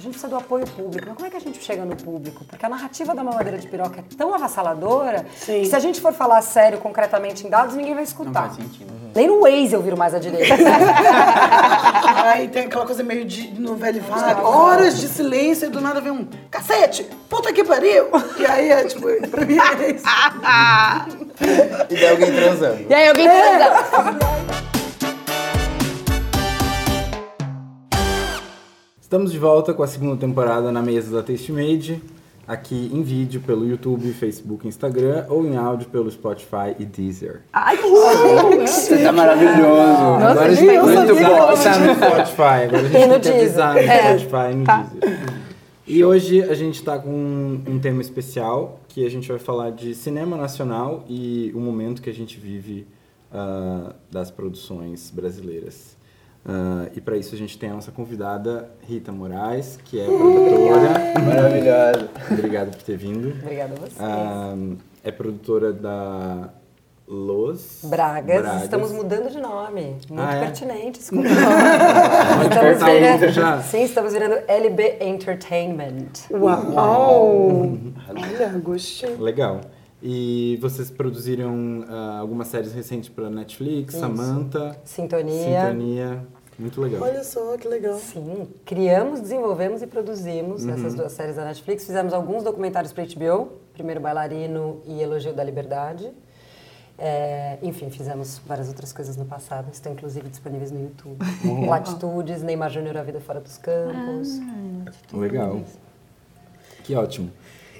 a gente precisa do apoio público. Mas como é que a gente chega no público? Porque a narrativa da mamadeira de piroca é tão avassaladora Sim. que se a gente for falar sério, concretamente em dados, ninguém vai escutar. Não faz sentido. Nem no Waze eu viro mais à direita. Aí tem aquela coisa meio de novela vaga, horas de silêncio e do nada vem um cacete, puta que pariu! E aí é tipo, pra mim é isso. E daí alguém transando. E aí alguém transa. Estamos de volta com a segunda temporada na mesa da Taste Made, aqui em vídeo pelo YouTube, Facebook, Instagram ou em áudio pelo Spotify e Deezer. Ai, que Você tá maravilhoso. Agora a gente tem eu que sabia. avisar no Spotify, agora a gente E no tem que avisar no Deezer. Spotify e no Deezer. E hoje a gente está com um, um tema especial, que a gente vai falar de cinema nacional e o momento que a gente vive ah, das produções brasileiras. Ah, e para isso a gente tem a nossa convidada Rita Moraes, que é produtora. Maravilhoso. Obrigado por ter vindo. Obrigada a vocês. Ah, é produtora da Los Bragas, estamos mudando de nome. Muito Ah, é? pertinente, desculpa. Estamos virando, já. sim, estamos virando LB Entertainment. Uau! Olha, gostei. Legal. E vocês produziram ah, algumas séries recentes para Netflix, Samantha, Sintonia. Sintonia. Muito legal. Olha só, que legal. Sim, criamos, desenvolvemos e produzimos Uhum. essas duas séries da Netflix. Fizemos alguns documentários para HBO, Primeiro Bailarino e Elogio da Liberdade. É, enfim, fizemos várias outras coisas no passado, estão inclusive disponíveis no YouTube. Latitudes, Neymar Júnior, A Vida Fora dos Campos. Legal. Que ótimo.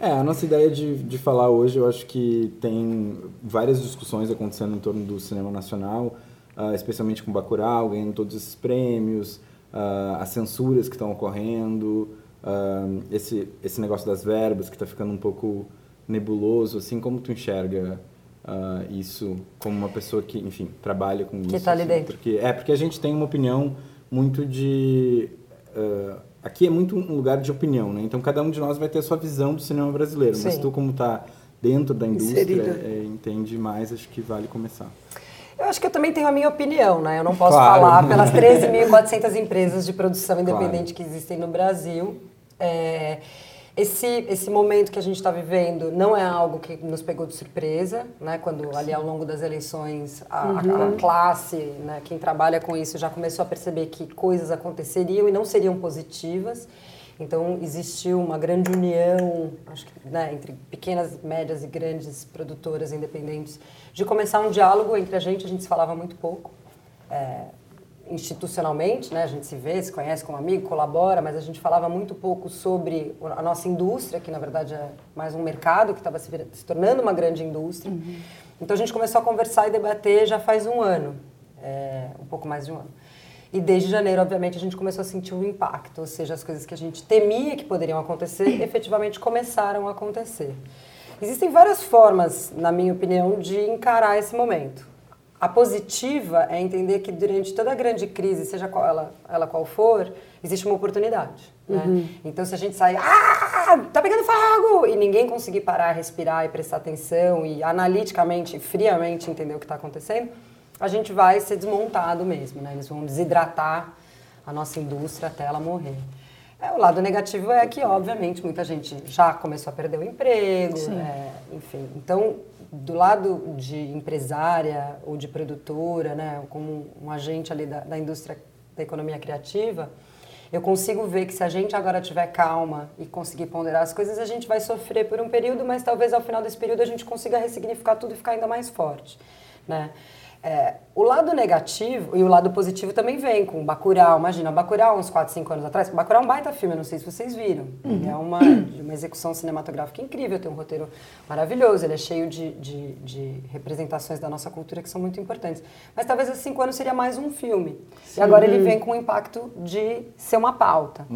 É, a nossa ideia de, de falar hoje, eu acho que tem várias discussões acontecendo em torno do cinema nacional, ah, especialmente com Bacurau, ganhando todos esses prêmios, ah, as censuras que estão ocorrendo, ah, esse, esse negócio das verbas que está ficando um pouco nebuloso, assim, como tu enxerga isso como uma pessoa que, enfim, trabalha com isso? tá ali assim? dentro. Porque, é, porque a gente tem uma opinião muito de... aqui é muito um lugar de opinião, né? Então cada um de nós vai ter a sua visão do cinema brasileiro. Mas Sim. tu, como tá dentro da indústria, é, entende mais, acho que vale começar. Eu acho que eu também tenho a minha opinião, né? Eu não posso Claro. falar pelas 13.400 empresas de produção independente que existem no Brasil. É, esse, esse momento que a gente está vivendo não é algo que nos pegou de surpresa, né? Quando ali ao longo das eleições a, a- a classe, né? quem trabalha com isso já começou a perceber que coisas aconteceriam e não seriam positivas. Então existiu uma grande união, acho que né, entre pequenas, médias e grandes produtoras independentes, de começar um diálogo entre a gente. A gente se falava muito pouco, é, institucionalmente, né? A gente se vê, se conhece como amigo, colabora, mas a gente falava muito pouco sobre a nossa indústria, que na verdade é mais um mercado que estava se, se tornando uma grande indústria. Então a gente começou a conversar e debater já faz um ano, é, um pouco mais de um ano. E desde janeiro, obviamente, a gente começou a sentir o impacto, ou seja, as coisas que a gente temia que poderiam acontecer, efetivamente começaram a acontecer. Existem várias formas, na minha opinião, de encarar esse momento. A positiva é entender que durante toda a grande crise, seja qual ela, ela qual for, existe uma oportunidade. Né? Então, se a gente sair, ah, tá pegando fogo, e ninguém conseguir parar, respirar e prestar atenção e analiticamente, friamente entender o que está acontecendo, a gente vai ser desmontado mesmo. Né? Eles vão desidratar a nossa indústria até ela morrer. É, o lado negativo é que, obviamente, muita gente já começou a perder o emprego, é, enfim. Então, do lado de empresária ou de produtora, né, como um agente ali da, da indústria da economia criativa, eu consigo ver que se a gente agora tiver calma e conseguir ponderar as coisas, a gente vai sofrer por um período, mas talvez ao final desse período a gente consiga ressignificar tudo e ficar ainda mais forte, né? É, o lado negativo e o lado positivo também vem com Bacurau. Imagina, Bacurau uns 4, 5 anos atrás. Bacurau é um baita filme, não sei se vocês viram. Ele é uma, uma execução cinematográfica incrível, tem um roteiro maravilhoso, ele é cheio de, de, de representações da nossa cultura que são muito importantes. Mas talvez há 5 anos seria mais um filme. E agora ele vem com o impacto de ser uma pauta.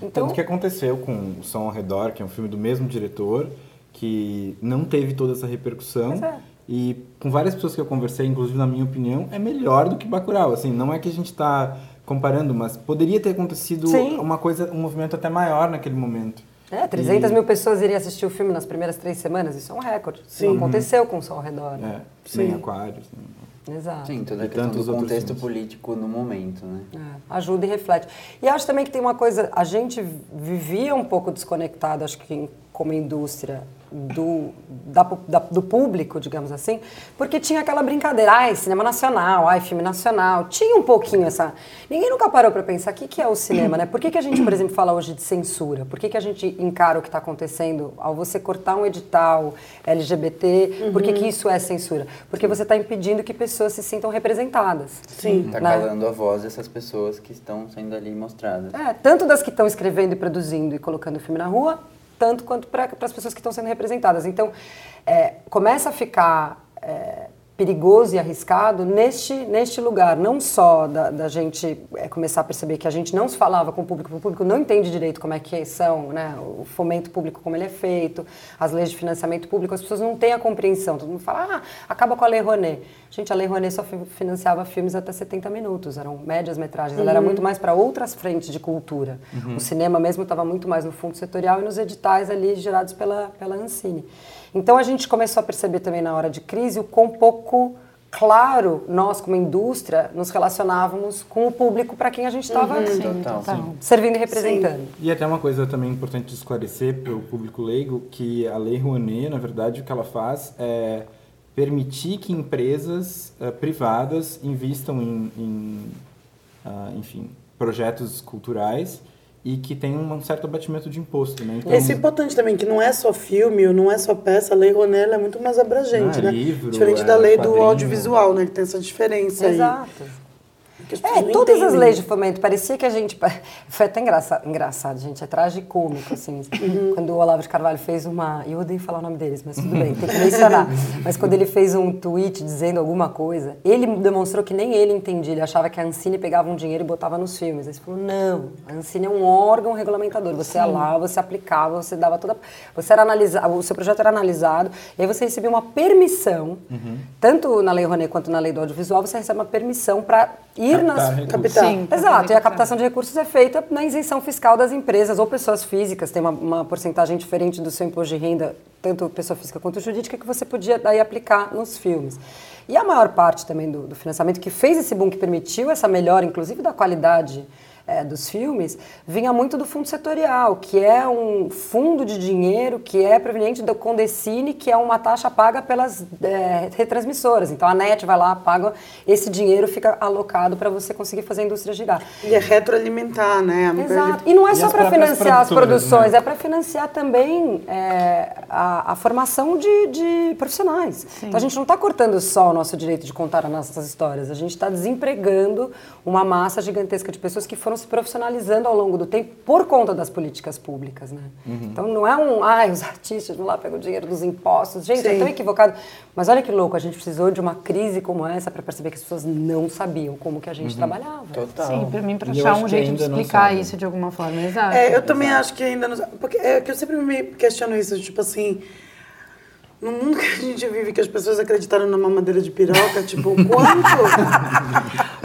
Então, Tanto que aconteceu com O Som ao Redor, que é um filme do mesmo diretor, que não teve toda essa repercussão. É. E com várias pessoas que eu conversei, inclusive na minha opinião, é melhor do que Bacurau. Assim, não é que a gente está comparando, mas poderia ter acontecido Sim. uma coisa, um movimento até maior naquele momento. É, 300 mil pessoas iriam assistir o filme nas primeiras três semanas, isso é um recorde. Isso não aconteceu com o Sol ao Redor. né? É, nem aquários. nem- Exato. Sim, toda a E questão do contexto filmes. político no momento, né? É, ajuda e reflete. E acho também que tem uma coisa, a gente vivia um pouco desconectado, acho que em- como indústria, do, da da- do público, digamos assim, porque tinha aquela brincadeira, ai, cinema nacional, ai, filme nacional, tinha um pouquinho essa... Ninguém nunca parou para pensar o que, que é o cinema, né? Por que, que a gente, por exemplo, fala hoje de censura? Por que, que a gente encara o que está acontecendo ao você cortar um edital LGBT? Por que, que isso é censura? Porque você está impedindo que pessoas se sintam representadas. Sim. Tá Né? calando a voz dessas pessoas que estão sendo ali mostradas. É, tanto das que estão escrevendo e produzindo e colocando o filme na rua, tanto quanto para as pessoas que estão sendo representadas. Então, é, começa a ficar é, perigoso e arriscado neste, neste lugar, não só da, da gente é, começar a perceber que a gente não se falava com o público, o público não entende direito como é que são, né, o fomento público, como ele é feito, as leis de financiamento público, as pessoas não têm a compreensão. Todo mundo fala, ah, acaba com a Lei Rouanet. Gente, a Lei Rouanet só fi- financiava filmes até 70 minutos, eram médias metragens, ela era muito mais para outras frentes de cultura. O cinema mesmo estava muito mais no fundo setorial e nos editais ali gerados pela, pela Ancine. Então a gente começou a perceber também na hora de crise o quão pouco claro nós, como indústria, nos relacionávamos com o público para quem a gente estava Total. servindo e representando. E até uma coisa também importante de esclarecer para o público leigo, que a Lei Rouanet, na verdade, o que ela faz é permitir que empresas eh, privadas invistam em, em, ah, enfim, projetos culturais e que tenham um certo abatimento de imposto, né? Então, Esse é importante também, que não é só filme, ou não é só peça, a lei Rouanet ela é muito mais abrangente, Ah, né? livro, Diferente é, da lei do audiovisual, né? Que tem essa diferença aí. Exato. As É, todas as entendem. leis de fomento, parecia que a gente. Foi até engraçado, engraçado gente, é tragicômico, assim. Quando o Olavo de Carvalho fez uma. Eu odeio falar o nome deles, mas tudo bem, tem que mencionar. Mas quando ele fez um tweet dizendo alguma coisa, ele demonstrou que nem ele entendia. Ele achava que a Ancine pegava um dinheiro e botava nos filmes. Aí ele falou: não, a Ancine é um órgão regulamentador. Você ia lá, você aplicava, você dava toda. Você era analisado, o seu projeto era analisado, e aí você recebia uma permissão, tanto na Lei Rouanet quanto na Lei do Audiovisual, você recebe uma permissão para ir Captar nas. recursos. Capital. Sim. Exato, e a captação de recursos é feita na isenção fiscal das empresas ou pessoas físicas, tem uma, uma porcentagem diferente do seu imposto de renda, tanto pessoa física quanto jurídica, que você podia daí aplicar nos filmes. E a maior parte também do, do financiamento que fez esse boom, que permitiu essa melhora, inclusive da qualidade eh, dos filmes, vinha muito do fundo setorial, que é um fundo de dinheiro que é proveniente do Condecine, que é uma taxa paga pelas eh, retransmissoras. Então a NET vai lá, paga, esse dinheiro fica alocado para você conseguir fazer a indústria girar. E é retroalimentar, né? Coisa- Exato. E não é E só para financiar as produções, né? é para financiar também é, a, a formação de, de profissionais. Então a gente não está cortando só o nosso direito de contar as nossas histórias, a gente está desempregando uma massa gigantesca de pessoas que foram se profissionalizando ao longo do tempo por conta das políticas públicas. Né? Uhum. Então não é um, ai, os artistas vão lá pegam o dinheiro dos impostos. Gente, é Sim. tão equivocado. Mas olha que louco, a gente precisou de uma crise como essa para perceber que as pessoas não sabiam como que a Uhum. gente trabalhava. Total. Sim, pra mim, eu achar um jeito de explicar isso de alguma forma. Exato. É, eu também acho que ainda não. Porque é que eu sempre me questiono isso, tipo assim. No mundo que a gente vive, que as pessoas acreditaram na mamadeira de piroca, tipo, o quanto.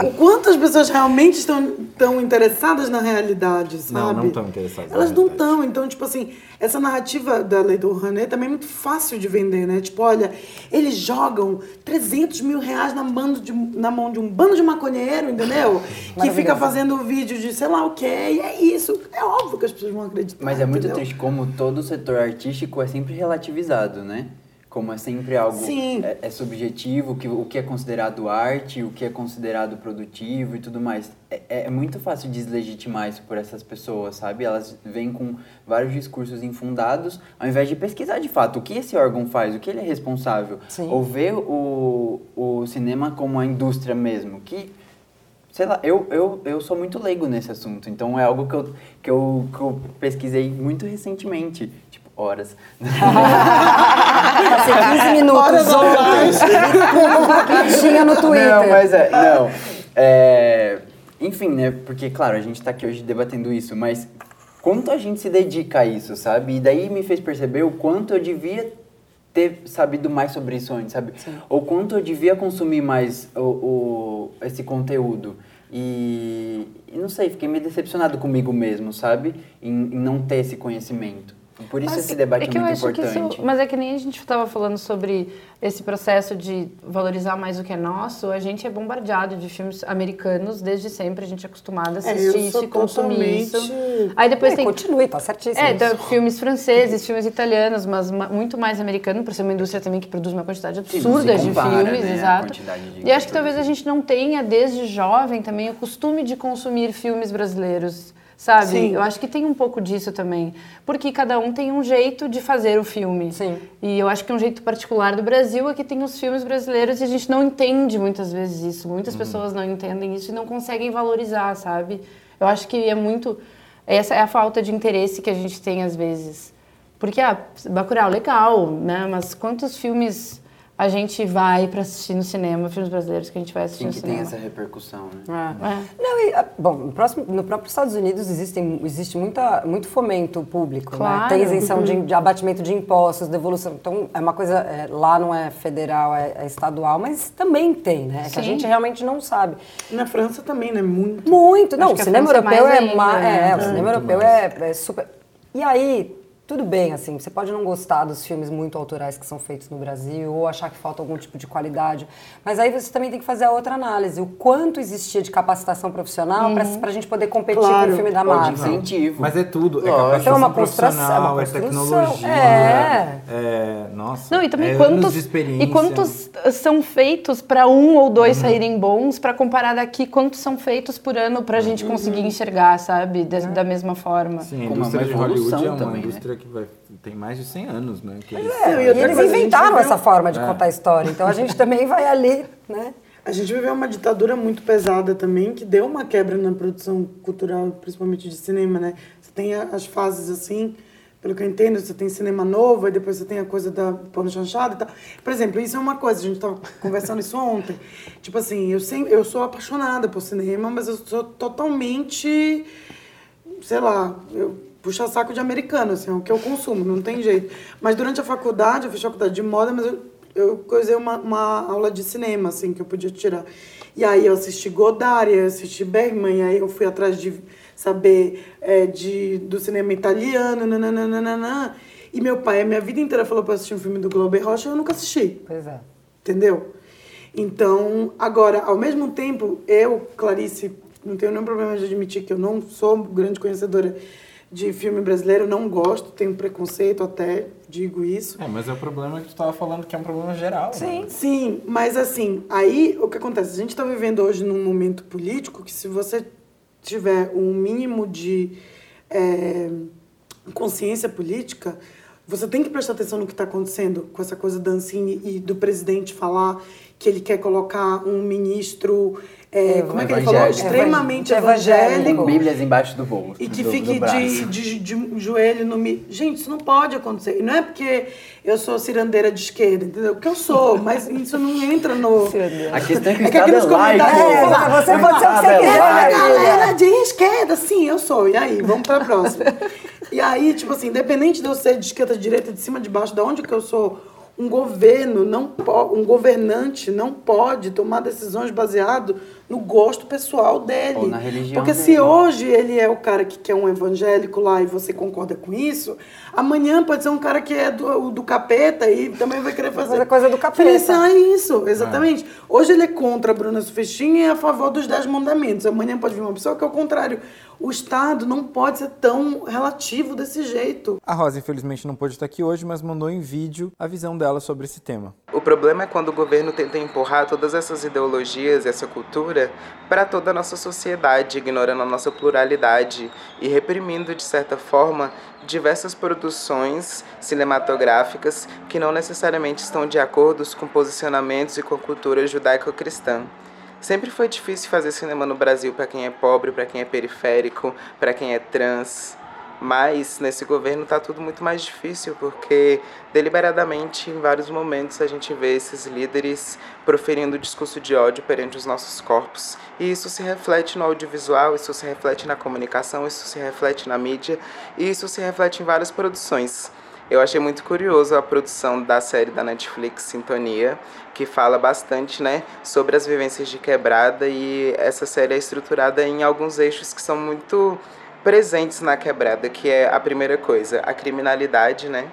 o quanto as pessoas realmente estão tão interessadas na realidade, sabe? Não, não estão interessadas na Elas não estão. Então, tipo assim, essa narrativa da lei do Rouanet também é muito fácil de vender, né? Tipo, olha, eles jogam 300 mil reais na, bando de- na mão de um bando de maconheiro, entendeu? Que fica fazendo vídeo de sei lá o quê, e é isso. É óbvio que as pessoas vão acreditar. Mas é muito entendeu? triste como todo o setor artístico é sempre relativizado, né? Como é sempre algo Sim. é, é subjetivo, que, o que é considerado arte, o que é considerado produtivo e tudo mais. É, é muito fácil deslegitimar isso por essas pessoas, sabe? Elas vêm com vários discursos infundados, ao invés de pesquisar de fato o que esse órgão faz, o que ele é responsável. Sim. Ou ver o, o cinema como a indústria mesmo, que sei lá, eu, eu, eu sou muito leigo nesse assunto, então é algo que eu, que eu, que eu pesquisei muito recentemente, tipo, horas. Passei 15 minutos ontem, tinha no Twitter. Não, mas é, não. É, enfim, né, porque, claro, a gente tá aqui hoje debatendo isso, mas quanto a gente se dedica a isso, sabe? E daí me fez perceber o quanto eu devia ter sabido mais sobre isso antes, sabe? Ou quanto eu devia consumir mais o, o- esse conteúdo. E, e não sei, fiquei meio decepcionado comigo mesmo, sabe? Em, em não ter esse conhecimento. Por isso Mas esse debate é, que eu muito acho que importante. isso, mas é que nem a gente estava falando sobre esse processo de valorizar mais o que é nosso. A gente é bombardeado de filmes americanos desde sempre. A gente é acostumado a É, assistir isso e consumir isso. totalmente- Aí depois É, tem continue, tá certíssimo. é, então, filmes franceses, filmes italianos, mas ma- muito mais americano, por ser uma indústria também que produz uma quantidade Sim, absurda de compara, filmes, né, exato. de E acho que talvez a gente não tenha, desde jovem, também o costume de consumir filmes brasileiros. Sabe? Sim. Eu acho que tem um pouco disso também. Porque cada um tem um jeito de fazer o filme. Sim. E eu acho que um jeito particular do Brasil é que tem os filmes brasileiros e a gente não entende muitas vezes isso. Muitas pessoas não entendem isso e não conseguem valorizar, sabe? Eu acho que é muito. Essa é a falta de interesse que a gente tem às vezes. Porque, ah, Bacurau, legal, né? Mas quantos filmes a gente vai pra assistir no cinema, filmes brasileiros que a gente vai assistir Sim, no que tem cinema? essa repercussão, né? É. É. Não, e, ah, bom, no, próximo, no próprio Estados Unidos existem, existe muita, muito fomento público, né? Claro. Tem isenção de, de abatimento de impostos, devolução. Então, é uma coisa, é, lá não é federal, é, é estadual, mas também tem, né? Que a Sim. gente realmente não sabe. Na França também, né? Muito. Muito. Não, o que cinema é europeu mais é, ainda, ma- né? é, o cinema europeu é, é super. E aí, tudo bem, assim, você pode não gostar dos filmes muito autorais que são feitos no Brasil, ou achar que falta algum tipo de qualidade, mas aí você também tem que fazer a outra análise, o quanto existia de capacitação profissional para Uhum. a gente poder competir Claro. com o filme da Marvel. incentivo. Mas é tudo. É Lógico. capacitação Então é uma construção, profissional, é uma é construção, tecnologia. é. é, Nossa. Não, e também é anos quantos de experiência. e quantos são feitos para um ou dois saírem bons para comparar daqui quantos são feitos por ano para a gente conseguir enxergar, sabe, da, da mesma forma. Sim, a Como indústria uma de Hollywood evolução é uma também, né? Que vai, tem mais de 100 anos, né? Que eles- É, E eles inventaram essa forma de É. contar a história, então a gente também vai ali, né? A gente viveu uma ditadura muito pesada também, que deu uma quebra na produção cultural, principalmente de cinema, né? Você tem as fases assim, pelo que eu entendo, você tem cinema novo, e depois você tem a coisa da pano chanchada e tal. Por exemplo, isso é uma coisa, a gente tava conversando isso ontem. Tipo assim, eu, sempre, eu sou apaixonada por cinema, mas eu sou totalmente sei lá, eu puxar saco de americano, assim, é o que eu consumo, não tem jeito. Mas durante a faculdade, eu fiz faculdade de moda, mas eu, eu coisei uma, uma aula de cinema, assim, que eu podia tirar. E aí eu assisti Godard, eu assisti Bergman, e aí eu fui atrás de saber é, de, do cinema italiano, nananana. E meu pai, a minha vida inteira, falou pra assistir um filme do Glober Rocha, eu nunca assisti. Pois é. Entendeu? Então, agora, ao mesmo tempo, eu, Clarice, não tenho nenhum problema de admitir que eu não sou grande conhecedora de filme brasileiro, não gosto, tenho preconceito até, digo isso. É, mas é o problema que tu tava falando, que é um problema geral. Sim. né? Sim, mas assim, aí o que acontece? A gente está vivendo hoje num momento político que se você tiver um mínimo de é, consciência política, você tem que prestar atenção no que está acontecendo com essa coisa da Ancine e do presidente falar que ele quer colocar um ministro, é, como é que ele falou? Evangélico. Extremamente Evangélico. evangélico. Com Bíblias embaixo do bolso. E que do, fique do de, de, de joelho no mi... Gente, isso não pode acontecer. E não é porque eu sou cirandeira de esquerda, entendeu? Porque eu sou, mas isso não entra no. A questão é que É que é laico. comentários- É, você pode ser o que você é quiser, É filha. galera de esquerda, sim, eu sou. E aí, vamos pra próxima. E aí, tipo assim, independente de eu ser de esquerda, de direita, de cima, de baixo, de onde que eu sou, um governo não um governante não pode tomar decisões baseado no gosto pessoal dele. Ou na religião Porque dele. se hoje ele é o cara que quer um evangélico lá e você concorda com isso, amanhã pode ser um cara que é do, do capeta e também vai querer fazer, Fazer coisa do capeta. Financiar isso, exatamente. Hoje ele é contra a Bruna Sufistinha e é a favor dos Dez Mandamentos. Amanhã pode vir uma pessoa que é o contrário. O Estado não pode ser tão relativo desse jeito. A Rosa, infelizmente, não pôde estar aqui hoje, mas mandou em vídeo a visão dela sobre esse tema. O problema é quando o governo tenta empurrar todas essas ideologias, essa cultura, para toda a nossa sociedade, ignorando a nossa pluralidade e reprimindo, de certa forma, diversas produções cinematográficas que não necessariamente estão de acordo com posicionamentos e com a cultura judaico-cristã. Sempre foi difícil fazer cinema no Brasil para quem é pobre, para quem é periférico, para quem é trans. Mas nesse governo tá tudo muito mais difícil, porque deliberadamente, em vários momentos, a gente vê esses líderes proferindo discurso de ódio perante os nossos corpos. E isso se reflete no audiovisual, isso se reflete na comunicação, isso se reflete na mídia, e isso se reflete em várias produções. Eu achei muito curioso a produção da série da Netflix Sintonia, que fala bastante, né, sobre as vivências de quebrada e essa série é estruturada em alguns eixos que são muito presentes na quebrada, que é a primeira coisa, a criminalidade, né?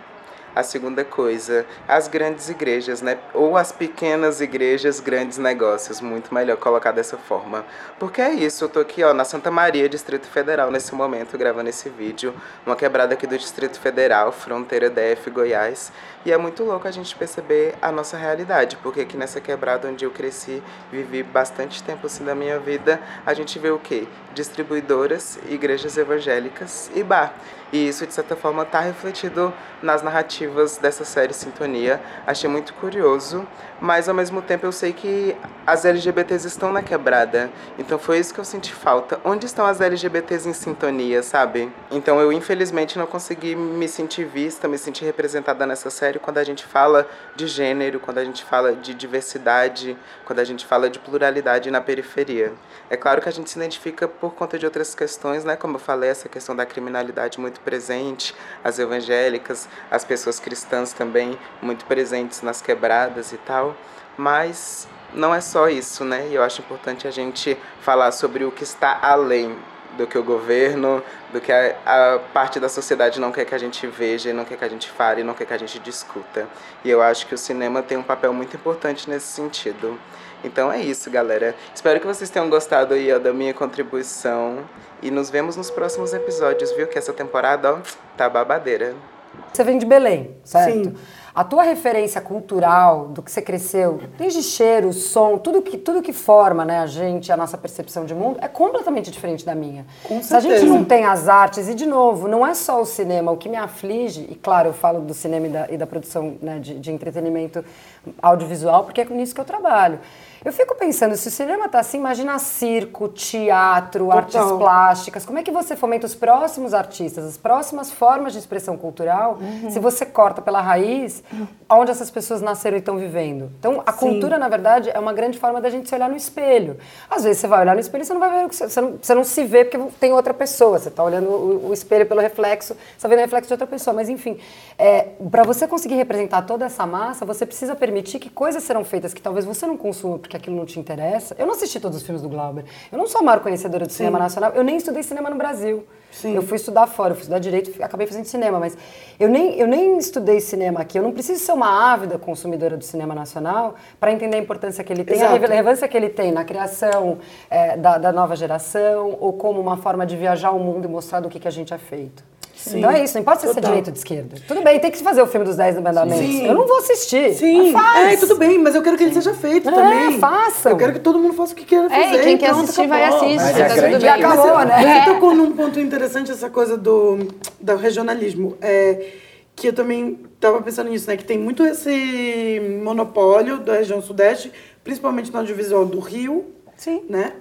A segunda coisa, as grandes igrejas, né? Ou as pequenas igrejas, grandes negócios. Muito melhor colocar dessa forma. Porque é isso, eu tô aqui, ó, na Santa Maria, Distrito Federal, nesse momento, gravando esse vídeo. Uma quebrada aqui do Distrito Federal, fronteira DF, Goiás. E é muito louco a gente perceber a nossa realidade. Porque aqui nessa quebrada onde eu cresci, vivi bastante tempo assim da minha vida, a gente vê o quê? Distribuidoras, igrejas evangélicas e bar. E isso, de certa forma, está refletido nas narrativas dessa série Sintonia. Achei muito curioso, mas ao mesmo tempo eu sei que as LGBTs estão na quebrada. Então foi isso que eu senti falta. Onde estão as LGBTs em sintonia, sabe? Então eu, infelizmente, não consegui me sentir vista, me sentir representada nessa série quando a gente fala de gênero, quando a gente fala de diversidade, quando a gente fala de pluralidade na periferia. É claro que a gente se identifica por conta de outras questões, né? Como eu falei, essa questão da criminalidade muito presente, as evangélicas, as pessoas cristãs também muito presentes nas quebradas e tal. Mas não é só isso, né? E eu acho importante a gente falar sobre o que está além do que o governo, do que a, a, parte da sociedade não quer que a gente veja, não quer que a gente fale, não quer que a gente discuta. E eu acho que o cinema tem um papel muito importante nesse sentido. Então é isso, galera. Espero que vocês tenham gostado aí ó, da minha contribuição. E nos vemos nos próximos episódios, viu? Que essa temporada, ó, tá babadeira. Você vem de Belém, certo? Sim. A tua referência cultural, do que você cresceu, desde cheiro, som, tudo que, tudo que forma né, a gente, a nossa percepção de mundo, é completamente diferente da minha. Com Se a gente certeza. não tem as artes, e de novo, não é só o cinema, o que me aflige, e claro, eu falo do cinema e da, e da produção né, de, de entretenimento audiovisual, porque é com isso que eu trabalho. Eu fico pensando, se o cinema tá assim, imagina circo, teatro, Total. artes plásticas. Como é que você fomenta os próximos artistas, as próximas formas de expressão cultural, se você corta pela raiz onde essas pessoas nasceram e estão vivendo? Então, a cultura, na verdade, é uma grande forma da gente se olhar no espelho. Às vezes você vai olhar no espelho e você não vai ver o que você, não, você não se vê porque tem outra pessoa. Você está olhando o, o espelho pelo reflexo, você está vendo o reflexo de outra pessoa. Mas, enfim, é, para você conseguir representar toda essa massa, você precisa permitir que coisas serão feitas que talvez você não consuma porque aquilo não te interessa. Eu não assisti todos os filmes do Glauber. Eu não sou a maior conhecedora do cinema nacional. Eu nem estudei cinema no Brasil. Sim. Eu fui estudar fora, eu fui estudar direito, fui- acabei fazendo cinema, mas eu nem, eu nem estudei cinema aqui. Eu não preciso ser uma ávida consumidora do cinema nacional para entender a importância que ele tem, a Exato. relevância que ele tem na criação eh, da, da nova geração ou como uma forma de viajar o mundo e mostrar do que, que a gente é feito. Sim. Então é isso, não importa se você é Total. direita ou de esquerda. Tudo bem, tem que fazer o filme dos 10 mandamentos. Sim. Eu não vou assistir. Sim, faz. é, tudo bem, mas eu quero que ele seja feito É, também. façam. Eu quero que todo mundo faça o que queira fazer. É, e quem quer assistir vai assistir, Mas tá a tudo grande- bem. Já acabou, Mas né? Você tocou num ponto interessante essa coisa do, do regionalismo. É, que eu também estava pensando nisso, né? Que tem muito esse monopólio da região sudeste, principalmente no audiovisual do Rio. Sim. Né?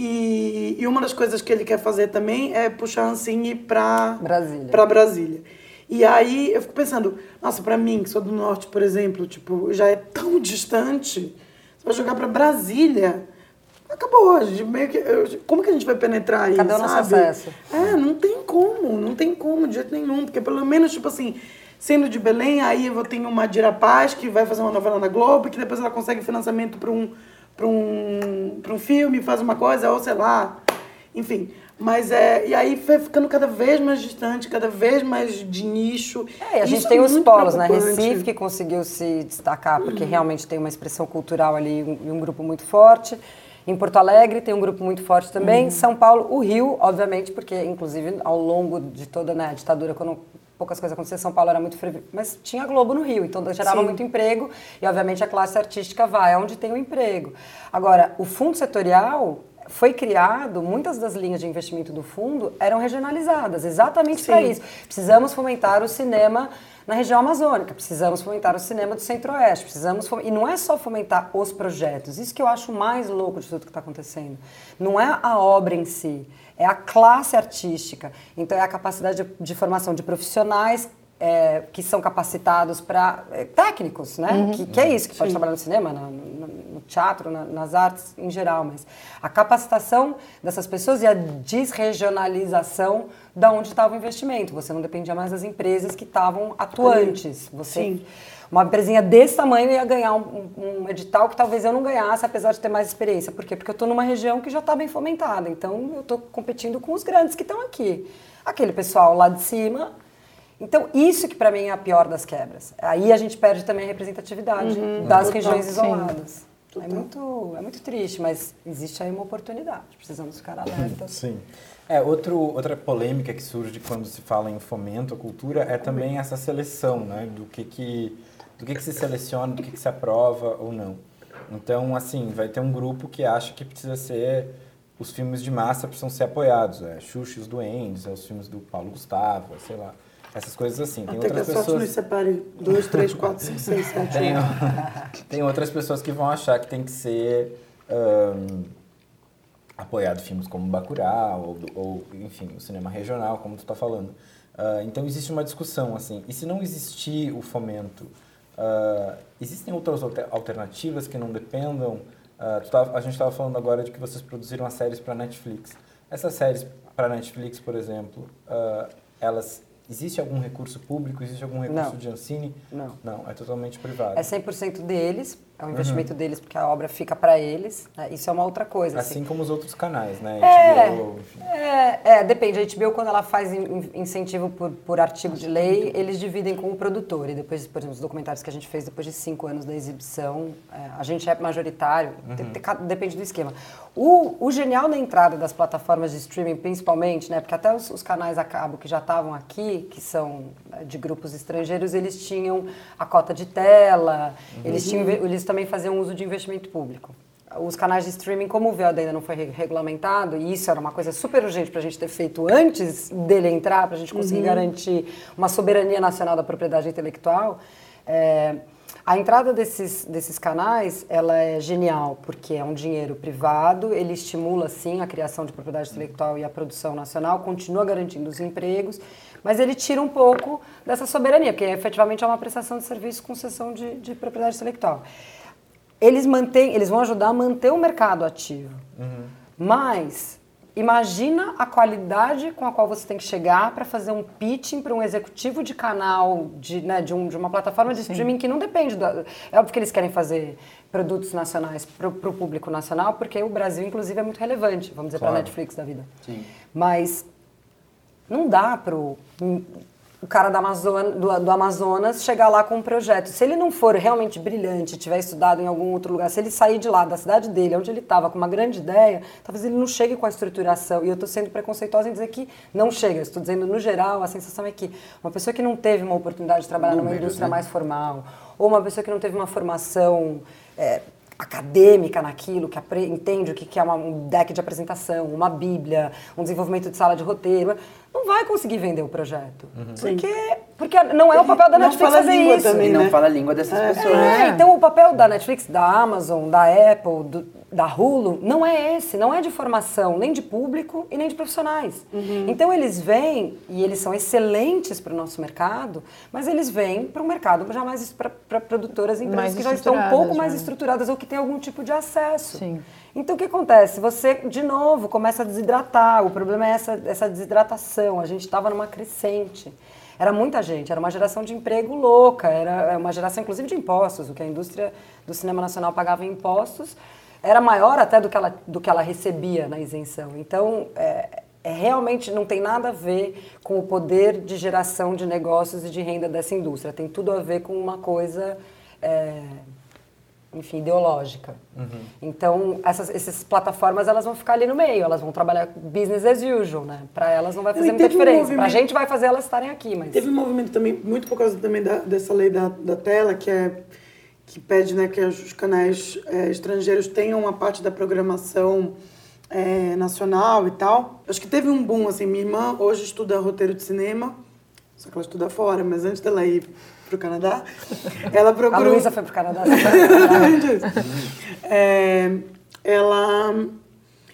E, e uma das coisas que ele quer fazer também é puxar a Ancine pra Brasília. pra Brasília. E aí eu fico pensando, nossa, pra mim, que sou do norte, por exemplo, tipo, já é tão distante. Você vai jogar pra Brasília. Acabou, a gente meio que. eu- como que a gente vai penetrar aí? Cadê o nosso acesso? É, não tem como, não tem como de jeito nenhum. Porque pelo menos, tipo assim, sendo de Belém, aí eu tenho uma Dira Paz que vai fazer uma novela na Globo, que depois ela consegue financiamento para um, pra um, pra um filme, faz uma coisa, ou sei lá. Enfim. Mas é. E aí foi ficando cada vez mais distante, cada vez mais de nicho. É, e a gente Isso tem é os polos, né? Recife que conseguiu se destacar porque realmente tem uma expressão cultural ali um- e um, grupo muito forte. Em Porto Alegre tem um grupo muito forte também. São Paulo, o Rio, obviamente, porque inclusive ao longo de toda né, a ditadura, quando poucas coisas aconteciam, São Paulo era muito fre... mas tinha Globo no Rio, então gerava Sim. muito emprego e obviamente a classe artística vai aonde tem o emprego. Agora, o fundo setorial foi criado, muitas das linhas de investimento do fundo eram regionalizadas, exatamente para isso. Precisamos fomentar o cinema na região amazônica, precisamos fomentar o cinema do centro-oeste, precisamos e não é só fomentar os projetos, isso que eu acho mais louco de tudo que está acontecendo. Não é a obra em si, é a classe artística. Então é a capacidade de, de formação de profissionais é, que são capacitados para é, técnicos, né? Que, que é isso, que pode trabalhar no cinema, no, no- no teatro, na- nas artes em geral, mas a capacitação dessas pessoas e a desregionalização da onde estava o investimento. Você não dependia mais das empresas que estavam atuantes. Você, Sim. Uma empresinha desse tamanho ia ganhar um, um- edital que talvez eu não ganhasse, apesar de ter mais experiência. Por quê? Porque eu estou numa região que já está bem fomentada. Então, eu estou competindo com os grandes que estão aqui. Aquele pessoal lá de cima. Então, isso que para mim é a pior das quebras. Aí a gente perde também a representatividade das Total, regiões isoladas. É muito, é muito triste, mas existe aí uma oportunidade. Precisamos ficar alertas. Sim. É, outro, outra polêmica que surge quando se fala em fomento à cultura é também essa seleção, né? Do que, que, do que, que se seleciona, do que, que se aprova ou não. Então, assim, vai ter um grupo que acha que precisa ser... Os filmes de massa precisam ser apoiados. É Xuxa e os Duendes, é os filmes do Paulo Gustavo, sei lá. Essas coisas assim. Tem Até que a outras sorte nos pessoas... separe 2, 3, 4, 5, 6, 7, Tem, 8. tem outras pessoas que vão achar que tem que ser ahn, apoiado filmes como Bacurau ou, ou, enfim, o cinema regional, como tu está falando. Ah, então existe uma discussão assim. E se não existir o fomento, ah, existem outras alter- alternativas que não dependam? Tu tava- a gente estava falando agora de que vocês produziram as séries para Netflix. Essas séries para Netflix, por exemplo, ah, elas existe algum recurso público? Existe algum recurso Não. de Ancine? Não. Não, é totalmente privado. É 100% deles, é um investimento deles porque a obra fica para eles. né? Isso é uma outra coisa. Assim como os outros canais, né? É, HBO, enfim. é, é, depende. A HBO, quando ela faz in- in- incentivo por, por artigo de lei, eles dividem com o produtor. E depois, por exemplo, os documentários que a gente fez depois de cinco anos da exibição, é, a gente é majoritário, de- de ca- depende do esquema. O, o genial da entrada das plataformas de streaming, principalmente, né, porque até os, os canais a cabo que já estavam aqui, que são é, de grupos estrangeiros, eles tinham a cota de tela, eles, tinham, eles também faziam uso de investimento público. Os canais de streaming, como o VOD ainda não foi re- regulamentado, e isso era uma coisa super urgente para a gente ter feito antes dele entrar, para a gente conseguir garantir uma soberania nacional da propriedade intelectual, é, a entrada desses, desses canais, ela é genial, porque é um dinheiro privado, ele estimula, sim, a criação de propriedade intelectual e a produção nacional, continua garantindo os empregos, mas ele tira um pouco dessa soberania, porque efetivamente é uma prestação de serviço com cessão de, de propriedade intelectual eles mantêm, eles vão ajudar a manter o mercado ativo. Mas imagina a qualidade com a qual você tem que chegar para fazer um pitching para um executivo de canal, de, né, de, um- de uma plataforma de streaming que não depende da. É óbvio que eles querem fazer produtos nacionais para o público nacional, porque o Brasil, inclusive, é muito relevante, vamos dizer, para a Claro. Netflix da vida. Sim. Mas não dá pro o cara Amazônia, do, do Amazonas chegar lá com um projeto. Se ele não for realmente brilhante, tiver estudado em algum outro lugar, se ele sair de lá, da cidade dele, onde ele estava, com uma grande ideia, talvez ele não chegue com a estruturação. E eu estou sendo preconceituosa em dizer que não chega. Estou dizendo, no geral, a sensação é que uma pessoa que não teve uma oportunidade de trabalhar numa indústria né? mais formal, ou uma pessoa que não teve uma formação é, acadêmica naquilo, que entende o que que é uma- um deck de apresentação, uma bíblia, um desenvolvimento de sala de roteiro, não vai conseguir vender o projeto. Porque, porque não é o papel da Não Netflix fala fazer língua isso. também, E não né? fala a língua dessas pessoas. É, então o papel da Netflix, da Amazon, da Apple, do- da Hulu, não é esse, não é de formação nem de público e nem de profissionais. Então eles vêm, e eles são excelentes para o nosso mercado, mas eles vêm para um mercado já mais para produtoras e empresas Mais que já estão um pouco estruturadas, mais né? estruturadas ou que têm algum tipo de acesso. Sim. Então o que acontece? Você, de novo, começa a desidratar. O problema é essa, essa desidratação. A gente estava numa crescente. Era muita gente, era uma geração de emprego louca, era uma geração inclusive de impostos. O que a indústria do cinema nacional pagava em impostos era maior até do que ela, do que ela recebia na isenção. Então, é, é realmente não tem nada a ver com o poder de geração de negócios e de renda dessa indústria. Tem tudo a ver com uma coisa. é, enfim, ideológica. Então, essas, essas plataformas elas vão ficar ali no meio, elas vão trabalhar business as usual, né? Para elas não vai fazer E muita um diferença. Para a movimento- gente vai fazer elas estarem aqui, mas Teve um movimento também, muito por causa também da- dessa lei da, da tela, que é que pede né, que os canais é, estrangeiros tenham uma parte da programação é, nacional e tal. Acho que teve um boom, assim, minha irmã hoje estuda roteiro de cinema, só que ela estuda fora, mas antes dela ir pro Canadá, ela a procurou... Luísa foi pro Canadá. Exatamente isso. É, ela,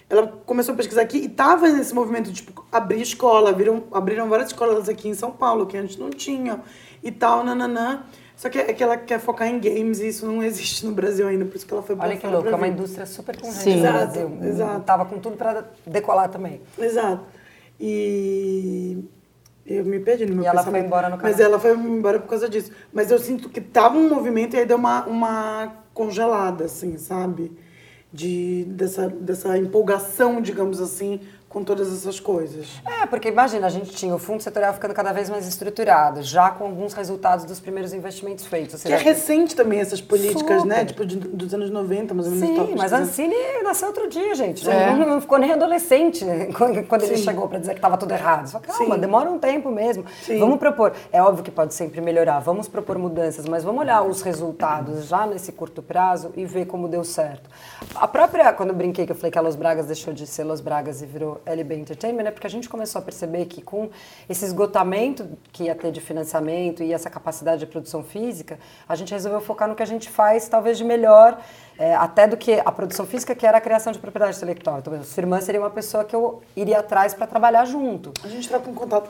ela começou a pesquisar aqui e tava nesse movimento de tipo, abrir escola. Viram, abriram várias escolas aqui em São Paulo, que antes não tinham e tal, nananã. Só que é que ela quer focar em games e isso não existe no Brasil ainda, por isso que ela foi pra Olha que louco, é uma indústria super Sim. no Exato, Brasil. exato. Tava com tudo pra decolar também. Exato. E eu me perdi no meu E ela foi embora no Mas Canadá. ela foi embora por causa disso. Mas eu sinto que tava um movimento e aí deu uma, uma congelada, assim, sabe? De, dessa, dessa empolgação, digamos assim, com todas essas coisas. É, porque imagina, a gente tinha o fundo setorial ficando cada vez mais estruturado, já com alguns resultados dos primeiros investimentos feitos. Ou Que é seja, recente também essas políticas, né? Super. Tipo, de- dos anos 90, mais ou menos. Sim, mas a. Ancine nasceu outro dia, gente. É. Não, não ficou nem adolescente né, quando, quando ele Sim. chegou para dizer que estava tudo errado. Só calma, Sim. demora um tempo mesmo. Sim. Vamos propor. É óbvio que pode sempre melhorar, vamos propor mudanças, mas vamos olhar os resultados já nesse curto prazo e ver como deu certo. A própria, quando eu brinquei que eu falei que a Los Bragas deixou de ser Los Bragas e virou LB Entertainment, é porque a gente começou a perceber que com esse esgotamento que ia ter de financiamento e essa capacidade de produção física, a gente resolveu focar no que a gente faz, talvez de melhor, é, até do que a produção física, que era a criação de propriedade intelectual. Então, sua irmã seria uma pessoa que eu iria atrás para trabalhar junto. A gente tá com contato.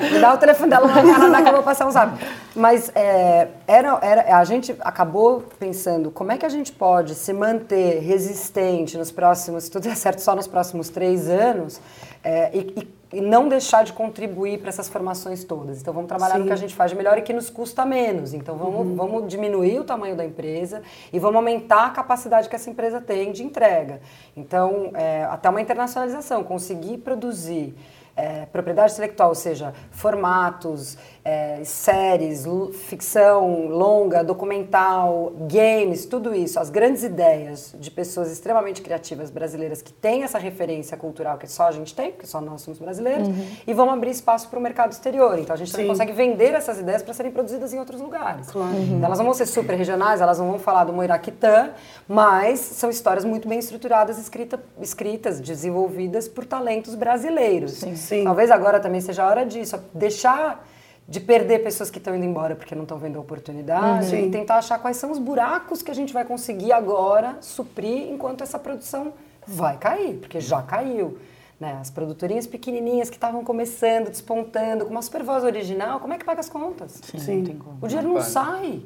Me dá o telefone dela no Canadá que eu vou passar um zap. Mas é, era, era, a gente acabou pensando como é que a gente pode se manter resistente nos próximos, se tudo der certo, só nos próximos três anos, é, e, e- e não deixar de contribuir para essas formações todas. Então vamos trabalhar no Sim. que a gente faz de melhor e que nos custa menos. Então vamos, vamos diminuir o tamanho da empresa e vamos aumentar a capacidade que essa empresa tem de entrega. Então, é, até uma internacionalização, conseguir produzir é, propriedade intelectual, ou seja, formatos, é, séries, ficção longa, documental, games, tudo isso, as grandes ideias de pessoas extremamente criativas brasileiras que têm essa referência cultural que só a gente tem, porque só nós somos brasileiros, e vamos abrir espaço para o mercado exterior. Então a gente também Sim. consegue vender essas ideias para serem produzidas em outros lugares. Então, elas não vão ser super regionais, elas não vão falar do Moiraquitã, mas são histórias muito bem estruturadas, escrita, escritas, desenvolvidas por talentos brasileiros. Sim. Talvez agora também seja a hora disso, deixar de perder pessoas que estão indo embora porque não estão vendo a oportunidade Sim. e tentar achar quais são os buracos que a gente vai conseguir agora suprir enquanto essa produção vai cair, porque já caiu. Né? As produtorinhas pequenininhas que estavam começando, despontando, com uma super voz original, como é que paga as contas? Sim. Não tem como. O dinheiro não sai.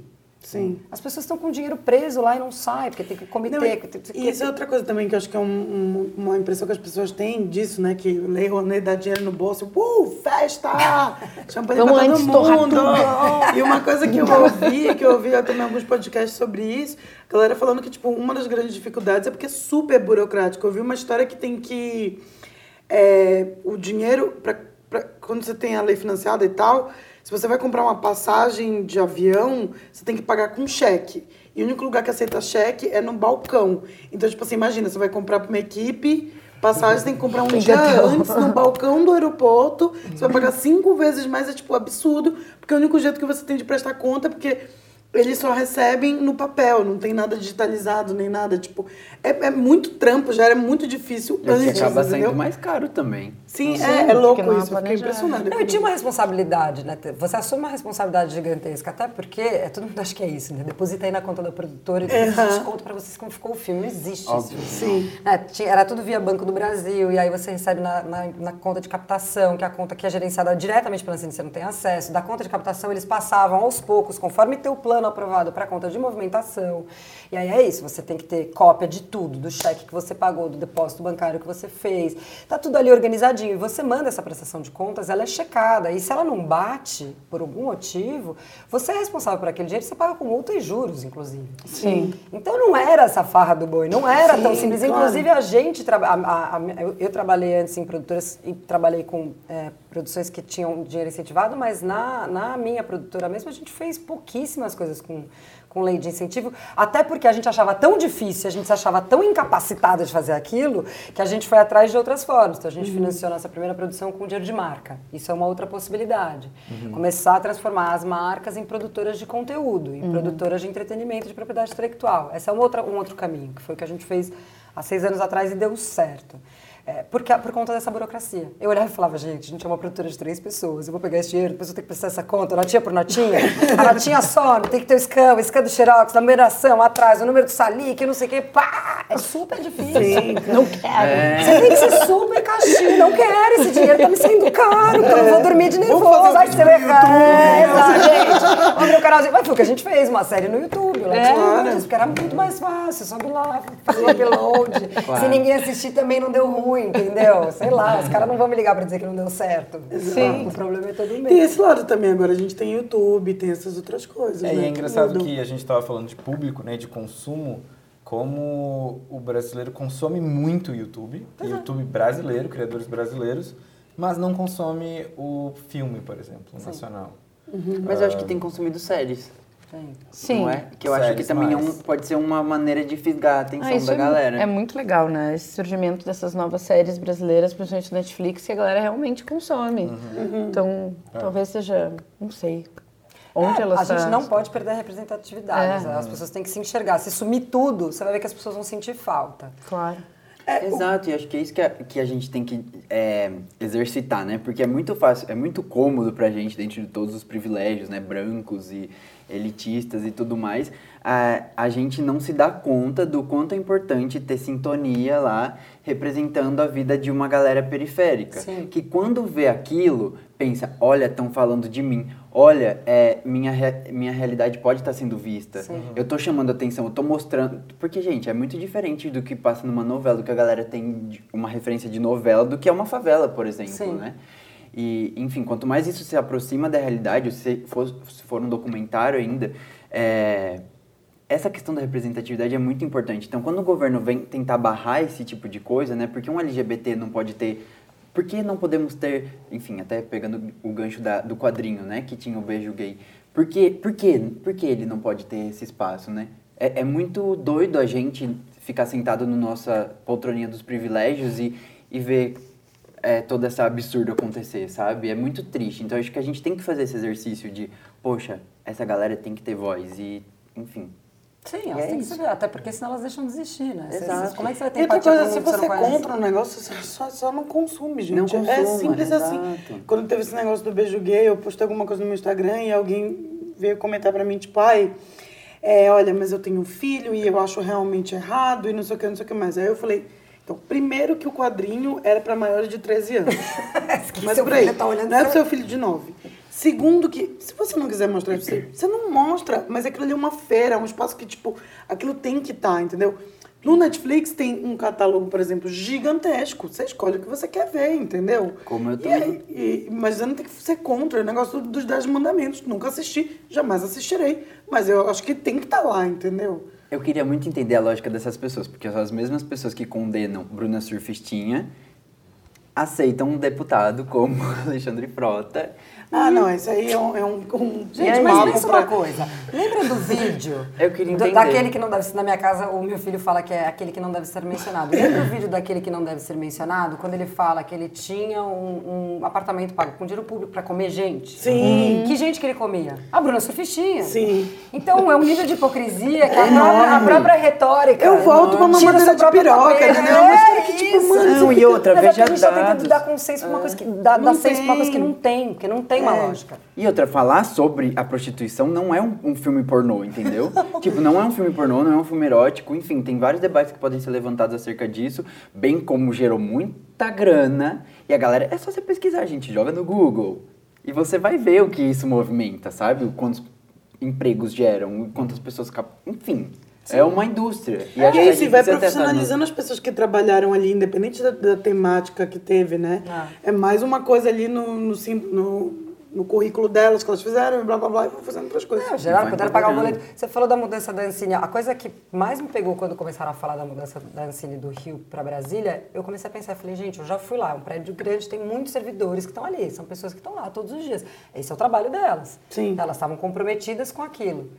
Sim. As pessoas estão com o dinheiro preso lá e não sai, porque tem que comitê. Não, e, que tem- e isso é outra coisa também que eu acho que é um- um- uma impressão que as pessoas têm disso, né? Que o Lei Rouanet dá dinheiro no bolso, uh, festa! Champanhe Vamos pra todo mundo! E uma coisa que eu ouvi, que eu ouvi eu também alguns podcasts sobre isso, a galera falando que, tipo, uma das grandes dificuldades é porque é super burocrático. Eu vi uma história que tem que... é, o dinheiro, pra, pra- quando você tem a lei financiada e tal, se você vai comprar uma passagem de avião, você tem que pagar com cheque. E o único lugar que aceita cheque é no balcão. Então, tipo assim, imagina, você vai comprar para uma equipe, passagem, você tem que comprar um dia antes no balcão do aeroporto. Você vai pagar cinco vezes mais, é tipo absurdo, porque é o único jeito que você tem de prestar conta, porque eles só recebem no papel, não tem nada digitalizado nem nada. Tipo, é, é muito trampo, já era muito difícil É o que antes, acaba entendeu? sendo mais caro também. Sim, Sim, é, é louco é isso, eu fiquei impressionada. Não, e tinha uma responsabilidade, né? Você assume uma responsabilidade gigantesca, até porque é, todo mundo acha que é isso, né? Deposita aí na conta da produtora e depois a gente conta pra vocês como ficou o filme. Não existe Óbvio. isso. Sim. É, tinha- era tudo via Banco do Brasil, e aí você recebe na, na, na conta de captação, que é a conta que é gerenciada diretamente pela Ancine, você não tem acesso. Da conta de captação, eles passavam aos poucos, conforme teu plano aprovado para conta de movimentação. E aí é isso, você tem que ter cópia de tudo, do cheque que você pagou, do depósito bancário que você fez. Tá tudo ali organizadinho. E você manda essa prestação de contas, ela é checada. E se ela não bate, por algum motivo, você é responsável por aquele dinheiro, você paga com multa e juros, inclusive. Sim. Então não era essa farra do boi, não era Sim, tão simples. claro. Inclusive a gente traba- a- a- a- eu, eu trabalhei antes em produtoras e trabalhei com é, produções que tinham dinheiro incentivado, mas na, na minha produtora mesmo a gente fez pouquíssimas coisas com, com lei de incentivo, até porque a gente achava tão difícil, a gente se achava tão incapacitada de fazer aquilo, que a gente foi atrás de outras formas. Então a gente financiou nossa primeira produção com dinheiro de marca. Isso é uma outra possibilidade. Começar a transformar as marcas em produtoras de conteúdo, em produtoras de entretenimento de propriedade intelectual. Esse é uma outra, um outro caminho, que foi o que a gente fez há seis anos atrás e deu certo. É, porque, por conta dessa burocracia. Eu olhava e falava, gente, a gente é uma produtora de três pessoas, eu vou pegar esse dinheiro, depois eu tenho que prestar essa conta, notinha por notinha, a notinha só, tem que ter o scan, o scan do xerox, numeração, atrás, o número do salic, não sei o quê, pá! É super difícil. Sim, Não quero. Você tem que ser super caixinho. Não quero, esse dinheiro tá me saindo caro, porque eu não vou dormir de nervoso. Ai, você vai é, exato, gente. Vamos abrir o canalzinho. Mas foi o que a gente fez, uma série no YouTube. Lá É. porque era muito mais fácil. Sobe lá, faz o upload. Se ninguém assistir, também não deu ruim, entendeu? Sei lá, os caras não vão me ligar pra dizer que não deu certo. Sim. O problema é todo Tem mesmo. esse lado também agora, a gente tem YouTube, tem essas outras coisas. É, né, e é que engraçado mudam. que a gente estava falando de público, né, de consumo, como o brasileiro consome muito YouTube, YouTube brasileiro, criadores brasileiros, mas não consome o filme, por exemplo, o nacional. Mas eu acho que tem consumido séries. Sim. Não é? Que eu acho que também é um- pode ser uma maneira de fisgar a atenção Ah, isso da é, galera. é muito legal, né? Esse surgimento dessas novas séries brasileiras, principalmente Netflix, que a galera realmente consome. Uhum. Então, talvez seja, não sei, onde É, elas a gente tá- não pode perder a representatividade. É. As pessoas têm que se enxergar. Se sumir tudo, você vai ver que as pessoas vão sentir falta. Claro. Exato, e acho que é isso que a, que a gente tem que é, exercitar, né? Porque é muito fácil, é muito cômodo pra gente, dentro de todos os privilégios, né? Brancos e elitistas e tudo mais, a, a gente não se dá conta do quanto é importante ter sintonia lá, representando a vida de uma galera periférica. Sim. Que quando vê aquilo, pensa, olha, estão falando de mim. Olha, é, minha, re- minha realidade pode estar sendo vista. Eu tô chamando atenção, eu tô mostrando. Porque, gente, é muito diferente do que passa numa novela, do que a galera tem uma referência de novela, do que é uma favela, por exemplo, Sim. né? E, enfim, quanto mais isso se aproxima da realidade, se for, se for um documentário ainda, é, essa questão da representatividade é muito importante. Então, quando o governo vem tentar barrar esse tipo de coisa, né? Porque um LGBT não pode ter... Por que não podemos ter... Enfim, até pegando o gancho da- do quadrinho, né? Que tinha o beijo gay. Por que, por que, por que ele não pode ter esse espaço, né? É, é muito doido a gente ficar sentado na nossa poltroninha dos privilégios e, e ver é, todo esse absurdo acontecer, sabe? É muito triste. Então, acho que a gente tem que fazer esse exercício de... Poxa, essa galera tem que ter voz e... Enfim... Sim, elas é têm que ver, até porque senão elas deixam de existir, né? Você- Exato. Como é que você vai ter E outra coisa, se você é conhece? contra um negócio, você só, só não consome, gente. Não é consuma, simples assim. exato. Quando teve esse negócio do beijo gay, eu postei alguma coisa no meu Instagram e alguém veio comentar pra mim, tipo, ai, é, olha, mas eu tenho um filho e eu acho realmente errado e não sei o que, não sei o que mais. Aí eu falei, então, primeiro que o quadrinho era pra maiores de 13 anos. Mas seu por aí, tá olhando não é pro seu- filho de 9. Segundo que, se você não quiser mostrar isso, você, você não mostra, mas aquilo ali é uma feira, é um espaço que, tipo, aquilo tem que estar, entendeu? No Netflix tem um catálogo, por exemplo, gigantesco. Você escolhe o que você quer ver, entendeu? Como eu E também. aí- e- mas eu não tenho que ser contra o negócio dos Dez Mandamentos. Nunca assisti, jamais assistirei. Mas eu acho que tem que estar lá, entendeu? Eu queria muito entender a lógica dessas pessoas, porque são as mesmas pessoas que condenam Bruna Surfistinha aceitam um deputado como Alexandre Frota. Ah, não, isso aí é um. É um, um Gente, mas pensa pra- uma coisa. Lembra do vídeo? Eu queria do- entender. daquele que não deve ser. Na minha casa, o meu filho fala que é aquele que não deve ser mencionado. Lembra o vídeo daquele que não deve ser mencionado? Quando ele fala que ele tinha um, um apartamento pago com dinheiro público pra comer gente? Sim. Que gente que ele comia? A Bruna Surfistinha. Sim. Então é um nível de hipocrisia que a, própria, a própria retórica. Eu volto pra tira mamadeira de piroca, entendeu? É, Mas cara que, tipo, isso. mano, Não, e outra, Mas é que veja a gente tá tentando dar consenso pra uma coisa que dá, dá senso pra uma coisa que não tem, porque não tem uma lógica. E outra, falar sobre a prostituição não é um, um filme pornô, entendeu? tipo, não é um filme pornô, não é um filme erótico, enfim, tem vários debates que podem ser levantados acerca disso, bem como gerou muita grana. E a galera, é só você pesquisar, gente, joga no Google. E você vai ver o que isso movimenta, sabe? O Quantos empregos geram, quantas pessoas. cap- Enfim, é uma indústria. E que a aí, gente se vai profissionalizando as pessoas que trabalharam ali, independente da, da temática que teve, né? Ah. É mais uma coisa ali no, no, sim- no, no currículo delas que elas fizeram, e blá blá blá, e vão fazendo outras coisas. Não, vai puderam pagar o boleto. Você falou da mudança da Ancine. A coisa que mais me pegou quando começaram a falar da mudança da Ancine do Rio para Brasília, eu comecei a pensar, falei, gente, eu já fui lá, é um prédio grande, tem muitos servidores que estão ali, são pessoas que estão lá todos os dias. Esse é o trabalho delas. Sim. Elas estavam comprometidas com aquilo.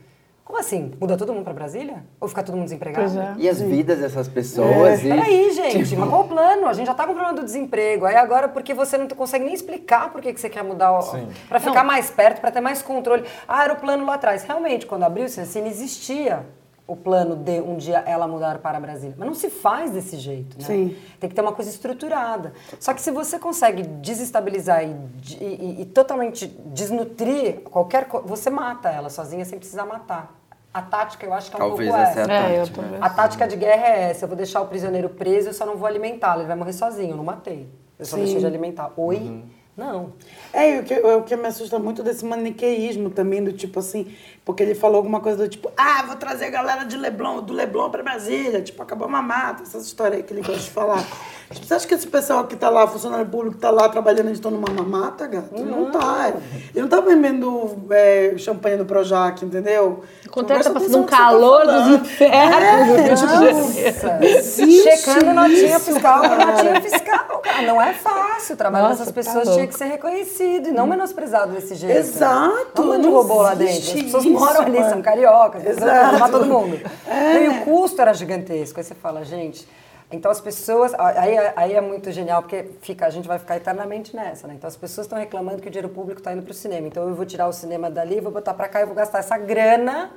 Como assim? Muda todo mundo para Brasília? Ou fica todo mundo desempregado? Pois é. E as vidas dessas pessoas. e- Peraí, gente, mas qual o plano? A gente já tá com o problema do desemprego. Aí agora, porque você não consegue nem explicar por que que você quer mudar, o- pra ficar mais perto, pra ter mais controle. Ah, era o plano lá atrás. Realmente, quando abriu o Cine, existia o plano de um dia ela mudar para Brasília. Mas não se faz desse jeito, né? Sim. Tem que ter uma coisa estruturada. Só que se você consegue desestabilizar e, e- e- e totalmente desnutrir qualquer coisa, você mata ela sozinha sem precisar matar. A tática eu acho que é um Talvez pouco essa é essa. a É, eu tática. também. A tática de guerra é essa: eu vou deixar o prisioneiro preso, eu só não vou alimentá-lo, ele vai morrer sozinho, eu não matei. Eu só Sim. deixei de alimentar. Oi? Uhum. Não. É, e o que, o que me assusta muito desse maniqueísmo também, do tipo assim, porque ele falou alguma coisa do tipo, ah, vou trazer a galera de Leblon, do Leblon pra Brasília, tipo, acabou uma mata, essas histórias aí que ele gosta de falar. Tipo, você acha que esse pessoal que tá lá, funcionário público, tá lá trabalhando, eles estão numa mamata, gato? Não, tá. Ele não tá bebendo é, champanhe do Projac, entendeu? O contrário, tá passando um que calor tá dos infernos. Janeiro. Nossa, Existe checando notinha fiscal com cara. notinha fiscal, cara. Não é fácil. O trabalho dessas tá pessoas louco. tinha que ser reconhecido e não menosprezado desse jeito. Exato, Não de não robô lá dentro. As pessoas moram ali, são cariocas, Exato. todo mundo. E o custo era gigantesco. Aí você fala, gente. Então as pessoas. Aí, aí é muito genial, porque fica, a gente vai ficar eternamente nessa, né? Então as pessoas estão reclamando que o dinheiro público está indo para o cinema. Então eu vou tirar o cinema dali, vou botar para cá e vou gastar essa grana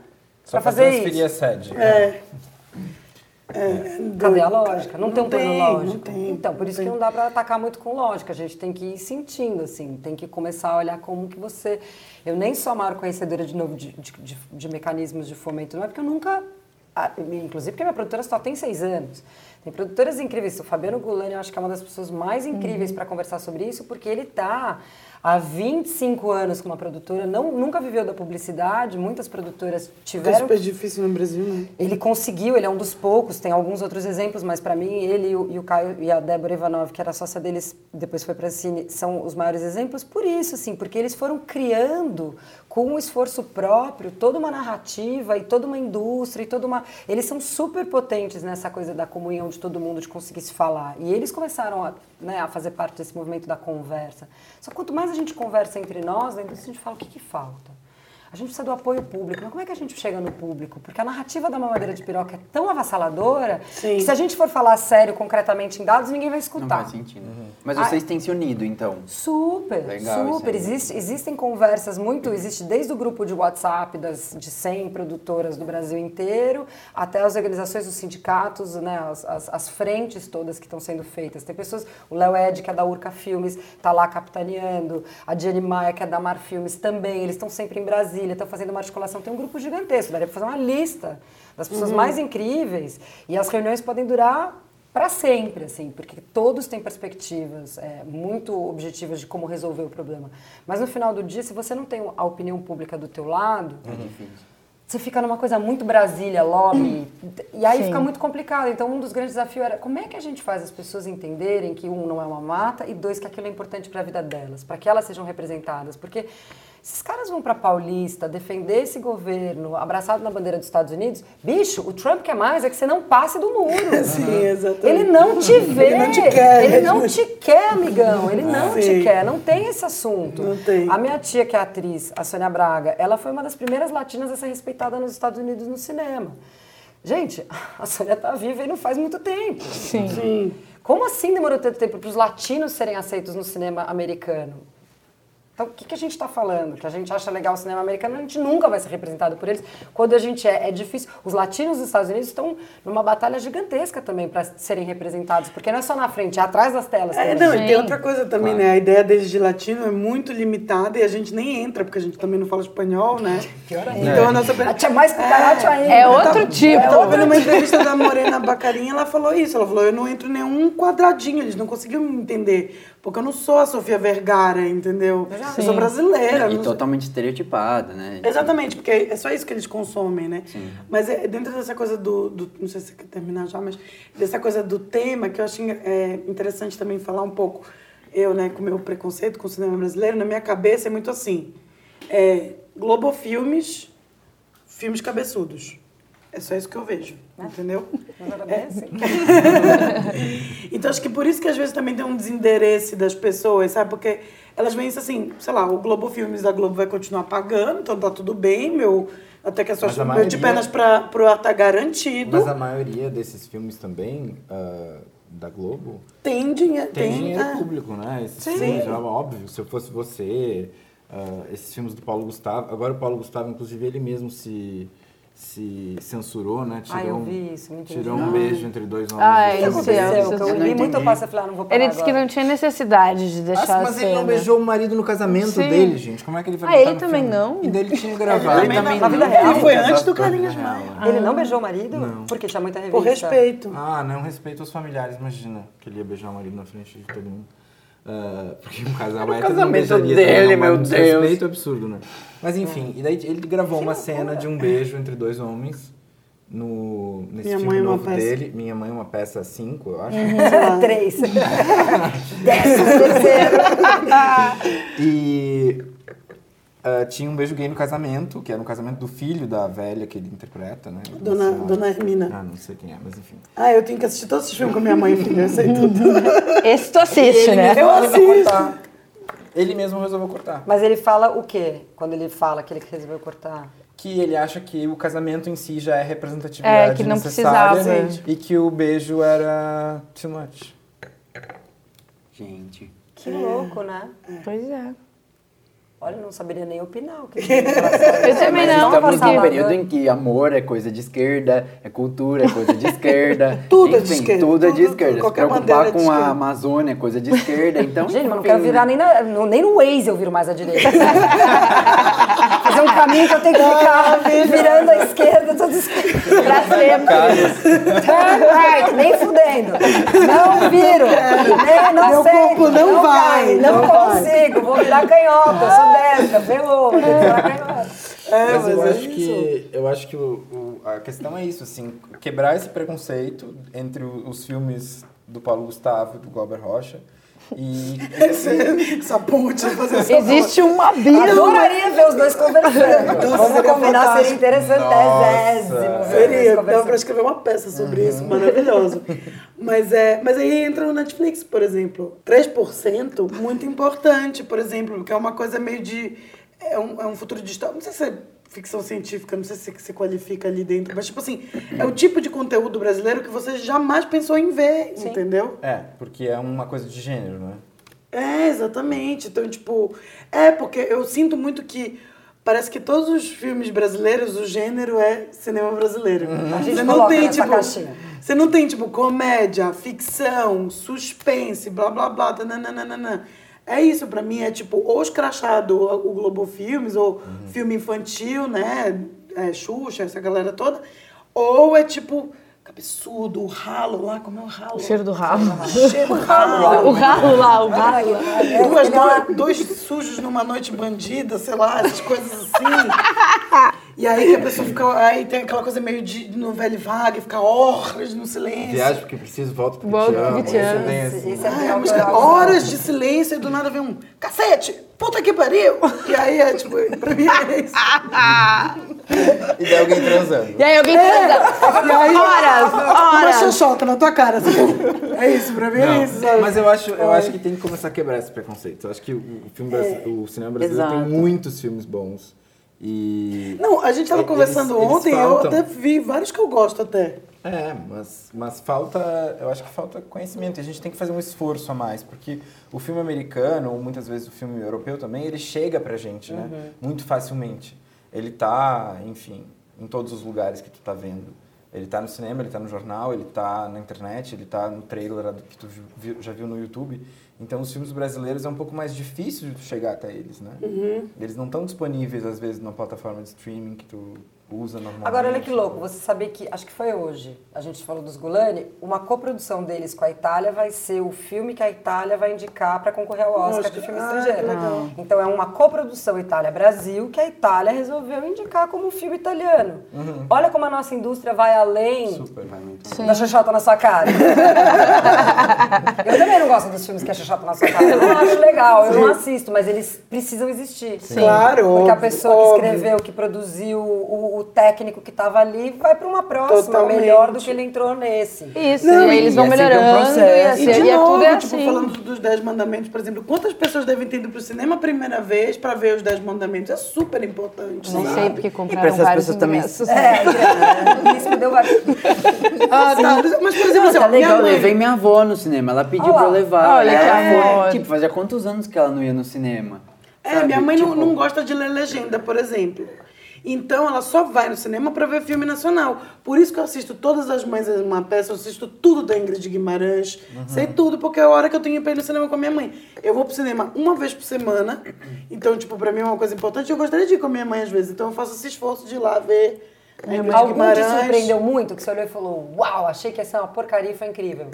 Só para fazer transferir isso. a sede. É. Cadê a lógica? Não, tem um plano tem, lógico. não tem, então, por isso não que tem. não dá para atacar muito com lógica. A gente tem que ir sentindo, assim. Tem que começar a olhar como que você... Eu nem sou a maior conhecedora, de novo, de, de, de- de mecanismos de fomento. Não é porque eu nunca... ah, Inclusive porque minha produtora só tem seis anos. Tem produtoras incríveis. O Fabiano Gulani, eu acho que é uma das pessoas mais incríveis para conversar sobre isso, porque ele está há 25 anos com uma produtora, não, nunca viveu da publicidade, muitas produtoras É tiveram super difícil no Brasil, né? ele conseguiu, ele é um dos poucos, tem alguns outros exemplos, mas para mim, ele e o, e o Caio e a Débora Ivanov, que era sócia deles, depois foi para a Cine, são os maiores exemplos por isso, assim, porque eles foram criando com um esforço próprio toda uma narrativa e toda uma indústria e toda uma. Eles são super potentes nessa coisa da comunhão de todo mundo, de conseguir se falar. E eles começaram a, né, a fazer parte desse movimento da conversa. Só quanto mais a gente conversa entre nós, a indústria, a gente fala o que, que falta. A gente precisa do apoio público. Mas como é que a gente chega no público? Porque a narrativa da mamadeira de piroca é tão avassaladora Sim. que se a gente for falar sério, concretamente em dados, ninguém vai Não escutar. faz sentido. Mas Ah, vocês têm se unido, então. Super, Legal isso super. Existe, existem conversas muito, existe desde o grupo de WhatsApp das, de 100 produtoras do Brasil inteiro, até as organizações dos sindicatos, né, as, as, as frentes todas que estão sendo feitas. Tem pessoas, o Léo Ed, que é da Urca Filmes, está lá capitaneando, a Diane Maia, que é da Mar Filmes, também. Eles estão sempre em Brasília, estão fazendo uma articulação. Tem um grupo gigantesco, daria para fazer uma lista das pessoas mais incríveis. E as reuniões podem durar para sempre, assim, porque todos têm perspectivas é, muito objetivas de como resolver o problema. Mas no final do dia, se você não tem a opinião pública do teu lado, você fica numa coisa muito Brasília, lobby, e aí Sim. fica muito complicado. Então, um dos grandes desafios era como é que a gente faz as pessoas entenderem que, um, não é uma mata, e dois, que aquilo é importante para a vida delas, para que elas sejam representadas. Porque esses caras vão para Paulista defender esse governo abraçado na bandeira dos Estados Unidos, bicho, o Trump quer mais é que você não passe do muro. Sim, exatamente. Ele não te vê. Ele não te quer. Ele não te quer, amigão. Ele não te Sim. quer. Não tem esse assunto. Não tem. A minha tia, que é atriz, a Sônia Braga, ela foi uma das primeiras latinas a ser respeitada nos Estados Unidos no cinema. Gente, a Sônia tá viva e não faz muito tempo. Sim. Sim. Como assim demorou tanto tempo para os latinos serem aceitos no cinema americano? Então, o que, que a gente está falando? Que a gente acha legal o cinema americano, a gente nunca vai ser representado por eles. Quando a gente é, é difícil. Os latinos dos Estados Unidos estão numa batalha gigantesca também para serem representados, porque não é só na frente, é atrás das telas É, também. não, e tem outra coisa também, né? A ideia deles de latino é muito limitada e a gente nem entra, porque a gente também não fala espanhol, né? Pior ainda. Então a nossa... A tia mais cucaracho ainda. É outro tipo. Eu tava vendo uma entrevista da Morena Bacarinha, ela falou isso. Ela falou, eu não entro em nenhum quadradinho, eles não conseguiam me entender. Porque eu não sou a Sofia Vergara, entendeu? Eu sou brasileira. E não sou- totalmente estereotipada, né? Exatamente, porque é só isso que eles consomem, né? Mas é dentro dessa coisa do, do- Não sei se você quer terminar já, mas dessa coisa do tema que eu acho é, interessante também falar um pouco. Eu, né, com o meu preconceito com o cinema brasileiro, na minha cabeça é muito assim: é, Globo Filmes, filmes cabeçudos. É só isso que eu vejo, entendeu? Mas era bem assim. Então acho que por isso que às vezes também tem um desinteresse das pessoas, sabe? Porque elas veem isso assim, sei lá, o Globo Filmes da Globo vai continuar pagando, então tá tudo bem, meu. Até que a sua a meu de maioria- pernas pra, pro ar tá garantido. Mas a maioria desses filmes também, ah, da Globo, Tem dinheiro. tem, Tem, dinheiro é. público, né? Esses Sim. filmes, é óbvio, se eu fosse você, ah, esses filmes do Paulo Gustavo, agora o Paulo Gustavo, inclusive, ele mesmo se, se censurou, né? Tirou, Ah, eu um- vi isso, não entendi Tirou um nada. beijo entre dois homens. Ah, é isso, aconteceu? é, Que eu eu não li muito entendi. passo, eu falei, ah, não vou parar Ele disse que agora. não tinha necessidade de deixar Ah, mas ele não beijou o marido no casamento Sim. dele, gente. Como é que ele vai Ah, ele também filme? não? E daí ele tinha gravado. Ele também na vida não. real? Ele foi antes do Carlinhos Maia. Ele não beijou o marido? Porque tinha muita revista. Por respeito. Ah, não respeito aos familiares, imagina. Que ele ia beijar o marido na frente de todo mundo. Ah, porque um casal hétero não casamento beijaria dele, meu um Deus. Respeito absurdo, né? Mas enfim, e daí ele gravou uma cena de um beijo entre dois homens no, nesse Minha filme Mãe é uma novo Peça. dele. Minha Mãe é uma peça 5, eu acho. Três. Décimo terceiro. E ah, tinha um beijo gay no casamento, que era no casamento do filho da velha que ele interpreta, né? Dona. Dona Hermina. Ah, não sei quem é, mas enfim. Ah, eu tenho que assistir todos esses filmes com minha mãe, filha. Eu sei tudo. Esse tu assiste, né? Eu assisto. Ele mesmo resolveu cortar. Mas ele fala o quê? Quando ele fala que ele resolveu cortar? Que ele acha que o casamento em si já é representatividade É, que não necessária precisava. e que o beijo era too much. Gente. Que louco, né? Pois é. Olha, eu não saberia nem opinar o que Eu também Mas não, estamos num período em que amor é coisa de esquerda, é cultura, é coisa de esquerda. Tudo é de Enfim, esquerda, Tudo é de tudo, esquerda. Se qualquer preocupar é de com a esquerda. Amazônia é coisa de esquerda, então... Gente, mas não quero virar nem, na- no- nem no Waze eu viro mais à direita. Fazer um caminho que eu tenho que ficar virando à esquerda, toda esquerda. Pra sempre. Turn right, nem fudendo. Não viro. Nem, não Meu sei. corpo não vai, cai, Não, não vai. consigo. Vou virar canhota. Eu sou. Ferrou. Vou virar canhota. É, mas, eu é acho que eu acho que o, o- a questão é isso, assim, quebrar esse preconceito entre o- os filmes do Paulo Gustavo e do Glauber Rocha e Essa ponte, fazer essa Existe um abismo. Adoraria ver os dois conversando. Vamos seria combinar, fantástico. seria dois Seria, dava pra escrever uma peça sobre isso, maravilhoso. Mas, é, mas aí entra no Netflix, por exemplo. 3%, muito importante, por exemplo, que é uma coisa meio de. É um, é um futuro distópico. Não sei se é ficção científica, não sei se se qualifica ali dentro, mas, tipo assim, é o tipo de conteúdo brasileiro que você jamais pensou em ver, entendeu? é, porque é uma coisa de gênero, né? É, exatamente. Então, tipo, é porque eu sinto muito que parece que todos os filmes brasileiros, o gênero é cinema brasileiro. A gente Você não tem, tipo, caixinha. você não tem, tipo, comédia, ficção, suspense, blá, blá, blá, tananana. É isso, pra mim, é tipo, ou escrachado o Globo Filmes, ou filme infantil, né, é, Xuxa, essa galera toda, ou é tipo, cabeçudo, o ralo lá, como é o ralo? O cheiro do ralo. O cheiro do ralo. O ralo lá, o ralo. Duas, dois, dois sujos numa noite bandida, sei lá, essas coisas assim. E aí que a pessoa fica. Aí tem aquela coisa meio de novela vaga, fica horas no silêncio. Viagem porque preciso, volto porque Volto te amo. porque te amo. Isso é bem assim. Isso é Ai, horas de silêncio e do nada vem um cacete, puta que pariu! E aí é tipo, pra mim é isso. E daí alguém transando. E aí alguém transa. E aí, Horas, Uma horas. xoxota na tua cara. assim. É isso, pra mim é isso, sabe? Mas eu acho, eu acho que tem que começar a quebrar esse preconceito. Eu acho que o, o filme brasi- o cinema brasileiro Exato. tem muitos filmes bons. E. Não, a gente tava Eles- conversando eles ontem, eu faltam. até vi vários que eu gosto até. É, mas, mas falta. Eu acho que falta conhecimento. E a gente tem que fazer um esforço a mais. Porque o filme americano, ou muitas vezes o filme europeu também, ele chega pra gente, né? Muito facilmente. Ele tá, enfim, em todos os lugares que tu tá vendo. Ele tá no cinema, ele tá no jornal, ele tá na internet, ele tá no trailer que tu já viu no YouTube. Então, os filmes brasileiros é um pouco mais difícil de chegar até eles, né? Eles não estão disponíveis, às vezes, na plataforma de streaming que tu usa normalmente. Agora, olha que louco, você saber que, acho que foi hoje, a gente falou dos Gulani, uma coprodução deles com a Itália vai ser o filme que a Itália vai indicar para concorrer ao Oscar Oscar. de filme Ah, estrangeiro. Então é uma coprodução Itália-Brasil que a Itália resolveu indicar como um filme italiano. Olha como a nossa indústria vai além Super, vai da xoxota na sua cara. eu também não gosto dos filmes que é xoxota na sua cara. Eu não acho legal, eu não assisto, mas eles precisam existir. Claro, Porque a óbvio, pessoa que óbvio. escreveu, que produziu, o, o técnico que estava ali, vai para uma próxima, Totalmente. melhor do que ele entrou nesse. Isso, Não, e e eles vão é um melhorando. processo. e, E assim, de e é novo, é tipo, assim. falando dos Dez Mandamentos, por exemplo, quantas pessoas devem ter ido pro cinema a primeira vez pra ver os Dez Mandamentos? É super importante. Não sabe? sei porque E compraram pra essas vários pessoas também-. É, isso me deu vários. Ah, tá. Mas, por exemplo, assim, Tá ó, minha legal, eu mãe- levei minha avó no cinema. Ela pediu pra eu levar. Olha amor. Tipo, fazia quantos anos que ela não ia no cinema? É, Sabe? minha mãe não, Tipo, não gosta de ler legenda, por exemplo. Então ela só vai no cinema pra ver filme nacional. Por isso que eu assisto todas as mães de uma peça, eu assisto tudo da Ingrid Guimarães, sei tudo, porque é a hora que eu tenho pra ir no cinema com a minha mãe. Eu vou pro cinema uma vez por semana, então, tipo, pra mim é uma coisa importante. Eu gostaria de ir com a minha mãe às vezes, então eu faço esse esforço de ir lá ver a Ingrid Algum te Guimarães. surpreendeu muito, que você olhou e falou, uau, achei que ia ser uma porcaria e foi incrível.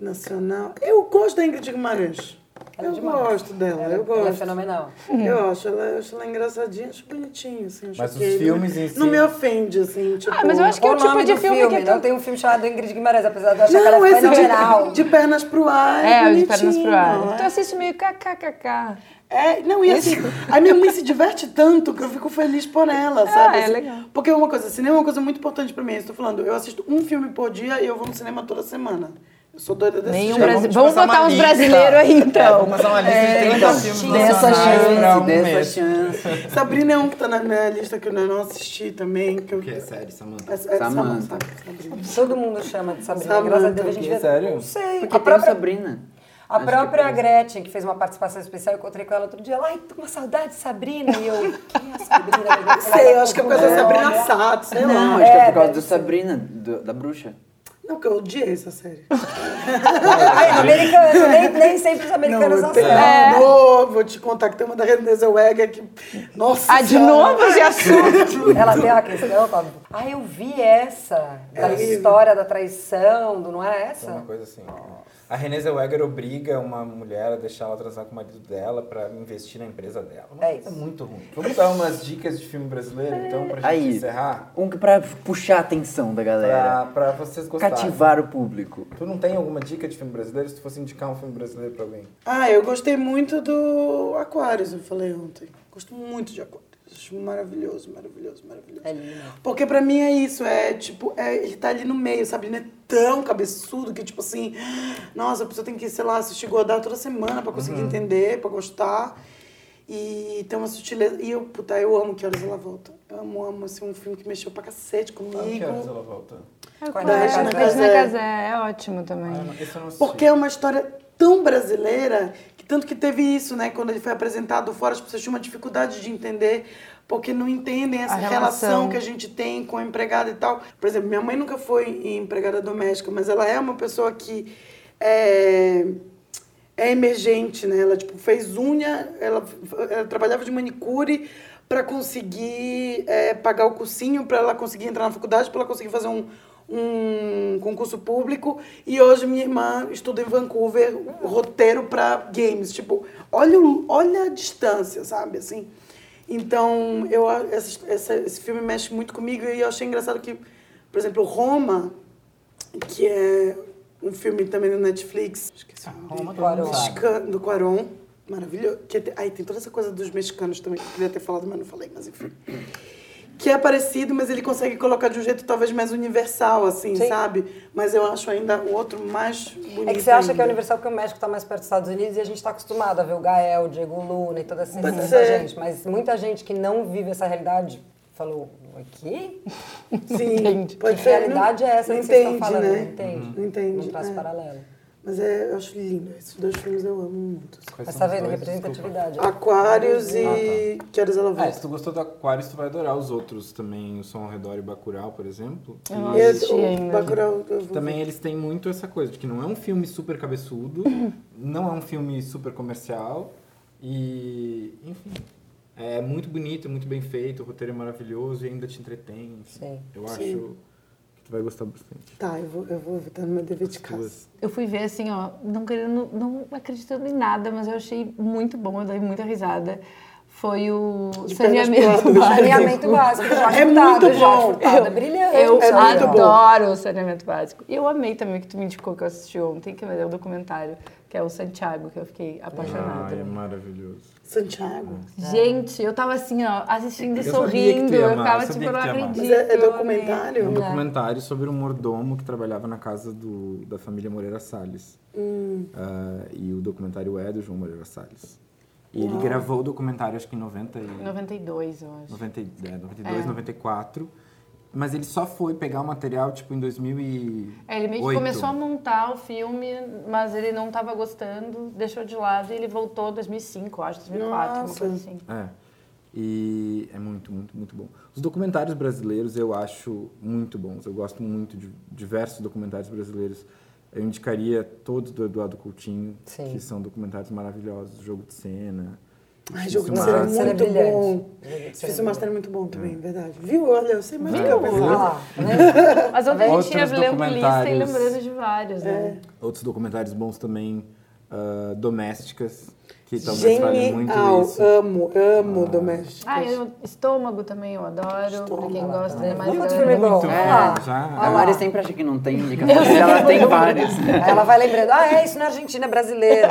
Nacional. Eu gosto da Ingrid Guimarães. Ela é eu demais. gosto dela, Ela, eu ela é gosto. fenomenal. Eu acho ela, eu acho ela engraçadinha, acho bonitinha, assim. acho Mas os filmes em si- Não me ofende, assim, tipo... Ah, mas eu acho que é o tipo de do filme, que Não tem um filme chamado Ingrid Guimarães, apesar de eu achar que Não, ela é fenomenal. de, de pernas pro ar é, É, o de pernas pro ar. não Tu é? assiste meio kkkk. É, não, e assim, a minha mãe se diverte tanto que eu fico feliz por ela, sabe? é assim, legal. Porque uma coisa, cinema é uma coisa muito importante pra mim. Eu estou falando, eu assisto um filme por dia e eu vou no cinema toda semana. Eu sou doida desse Nenhum jeito. brasi... Vamos passar botar uns brasileiros aí, É, então. vou passar uma lista de 30 então, filmes dê essa nacionais chance, um dê essa mês. chance. Sabrina é um que tá na minha lista que eu não assisti também. Que eu... O que é série, Samantha? É, é. Sabrina. Todo mundo chama de Sabrina. Samantha. Graças a Deus a gente vê. Sério? Não sei. Porque a tem própria, Sabrina. a Acho que própria é. Gretchen, que fez uma participação especial, eu encontrei com ela outro dia. Ela, ai, tô com uma saudade de Sabrina. E eu, quem é a Sabrina? Não sei, eu acho que é por causa da Sabrina Sato, sei Não, lá. acho que é É, por causa deve do. Sabrina, do- da bruxa. Não, que eu odiei essa série. Ai, americano, nem, nem sempre os americanos Não, tem, acertam. Não, vou te contar que tem uma da Renée Zellweger que... Nossa Ah, de novo esse assunto? Ela tem uma questão, Fábio. Ah, eu vi essa. Da horrível. história da traição, do, não era É essa? uma coisa assim. A Renée Zellweger obriga uma mulher a deixar ela transar com o marido dela pra investir na empresa dela. Uma É coisa isso. muito ruim. Vamos dar umas dicas de filme brasileiro, então, pra gente Aí. encerrar? Um que pra puxar a atenção da galera. Pra, pra vocês gostarem. Cativar o público. Tu não tem alguma dica de filme brasileiro? Se tu fosse indicar um filme brasileiro pra alguém? Ah, eu gostei muito do Aquários, eu falei ontem. Gosto muito de Aquários. Acho maravilhoso, maravilhoso, maravilhoso. É lindo. Porque pra mim é isso, é tipo, é, ele tá ali no meio, sabe? Ele não é tão cabeçudo que, tipo assim, nossa, a pessoa tem que, sei lá, assistir Godard toda semana pra conseguir entender, pra gostar. E tem uma sutileza. E eu, puta, eu amo Que Horas Ela Volta. Eu amo, amo, assim, um filme que mexeu pra cacete comigo. Ah, que horas ela volta? Com a Da Regina Regina Casé. É ótimo também. Ah. Porque é uma história tão brasileira que tanto que teve isso, né? Quando ele foi apresentado fora, as pessoas tinham uma dificuldade de entender, porque não entendem essa relação. relação. que a gente tem com a empregada e tal. Por exemplo, minha mãe nunca foi empregada doméstica, mas ela é uma pessoa que é, é emergente, né? Ela tipo fez unha, ela, ela trabalhava de manicure para conseguir é, pagar o cursinho, para ela conseguir entrar na faculdade, para ela conseguir fazer um, um concurso público. E hoje minha irmã estuda em Vancouver roteiro para games. Tipo, olha, olha a distância, sabe? Assim. Então, eu, essa, essa- esse filme mexe muito comigo e eu achei engraçado que, por exemplo, Roma, que é um filme também no Netflix, esqueci o nome dele. Roma. Mexicano, do Quaron, maravilhoso. Que tem, aí tem toda essa coisa dos mexicanos também, que eu queria ter falado, mas não falei, mas enfim. Que é parecido, mas ele consegue colocar de um jeito talvez mais universal, assim, Sim. sabe? Mas eu acho ainda o outro mais bonito. É que você acha que é ainda. universal porque o México está mais perto dos Estados Unidos e a gente está acostumado a ver o Gael, o Diego Luna e toda essa, essa gente. Mas muita gente que não vive essa realidade falou, aqui? Sim, Entende. pode ser. realidade não- é essa não que vocês estão entende, falando? Né? Não entende. Não entende. Não traz é. paralelo. Mas é, eu acho lindo. Esses dois filmes eu amo muito. Quais Mas tá vendo? Representatividade. Aquários Ah, e Que Horas Ela É, se tu gostou do Aquários, tu vai adorar os outros também, o Som ao Redor e Bacurau, por exemplo. Eu não E assisti o ainda. Bacurau, eu vou também eles têm muito essa coisa, de que não é um filme super cabeçudo, não é um filme super comercial e, enfim, é muito bonito, muito bem feito, o roteiro é maravilhoso e ainda te entretém. enfim. Sim. Eu acho Sim. que tu vai gostar bastante. Tá, eu vou, eu vou no meu dever de casa. Eu fui ver assim, ó, não querendo, não acreditando em nada, mas eu achei muito bom, eu dei muita risada. Foi o De saneamento básico. Saneamento básico, já É muito bom. É brilhante. Eu É muito bom. adoro o saneamento básico. E eu amei também que tu me indicou que eu assisti ontem, que é o documentário, que é o Santiago, que eu fiquei apaixonada. Ai, é maravilhoso. Santiago. Gente, eu tava assim, ó, assistindo e Eu sorrindo. ia Eu ficava eu tipo, eu não acredito. Mas é- é documentário? É um documentário sobre um mordomo que trabalhava na casa do, da família Moreira Salles. Ah, e o documentário é do João Moreira Salles. E ele gravou o documentário, acho que em 90 e... 92, eu acho. 90, e- é, 92, É. 94. Mas ele só foi pegar o material, tipo, em 2008. É, ele meio que começou a montar o filme, mas ele não tava gostando, deixou de lado e ele voltou em 2005, eu acho, 2004, uma Nossa. coisa assim. É. E é muito, muito, muito bom. Os documentários brasileiros eu acho muito bons. Eu gosto muito de diversos documentários brasileiros. Eu indicaria todos do Eduardo Coutinho, Sim. que são documentários maravilhosos. Jogo de cena. Ai, jogo de cena é muito é bom. É Difícil Master é muito bom também, verdade. Viu? Olha, eu sei mais do que eu pensava. lá, né? Mas ontem a gente ia lendo lista e lembrando de vários, né? Outros documentários bons também, ah, Domésticas, que talvez falem muito isso. Amo, amo Domésticos. Ah, eu, estômago também eu adoro, pra quem gosta de mais Muito filme bom. Muito bom, lá. já. A Mari sempre acha que não tem indicação, mas ela tem várias. Aí ela vai lembrando, ah, é, isso na Argentina, é brasileiro.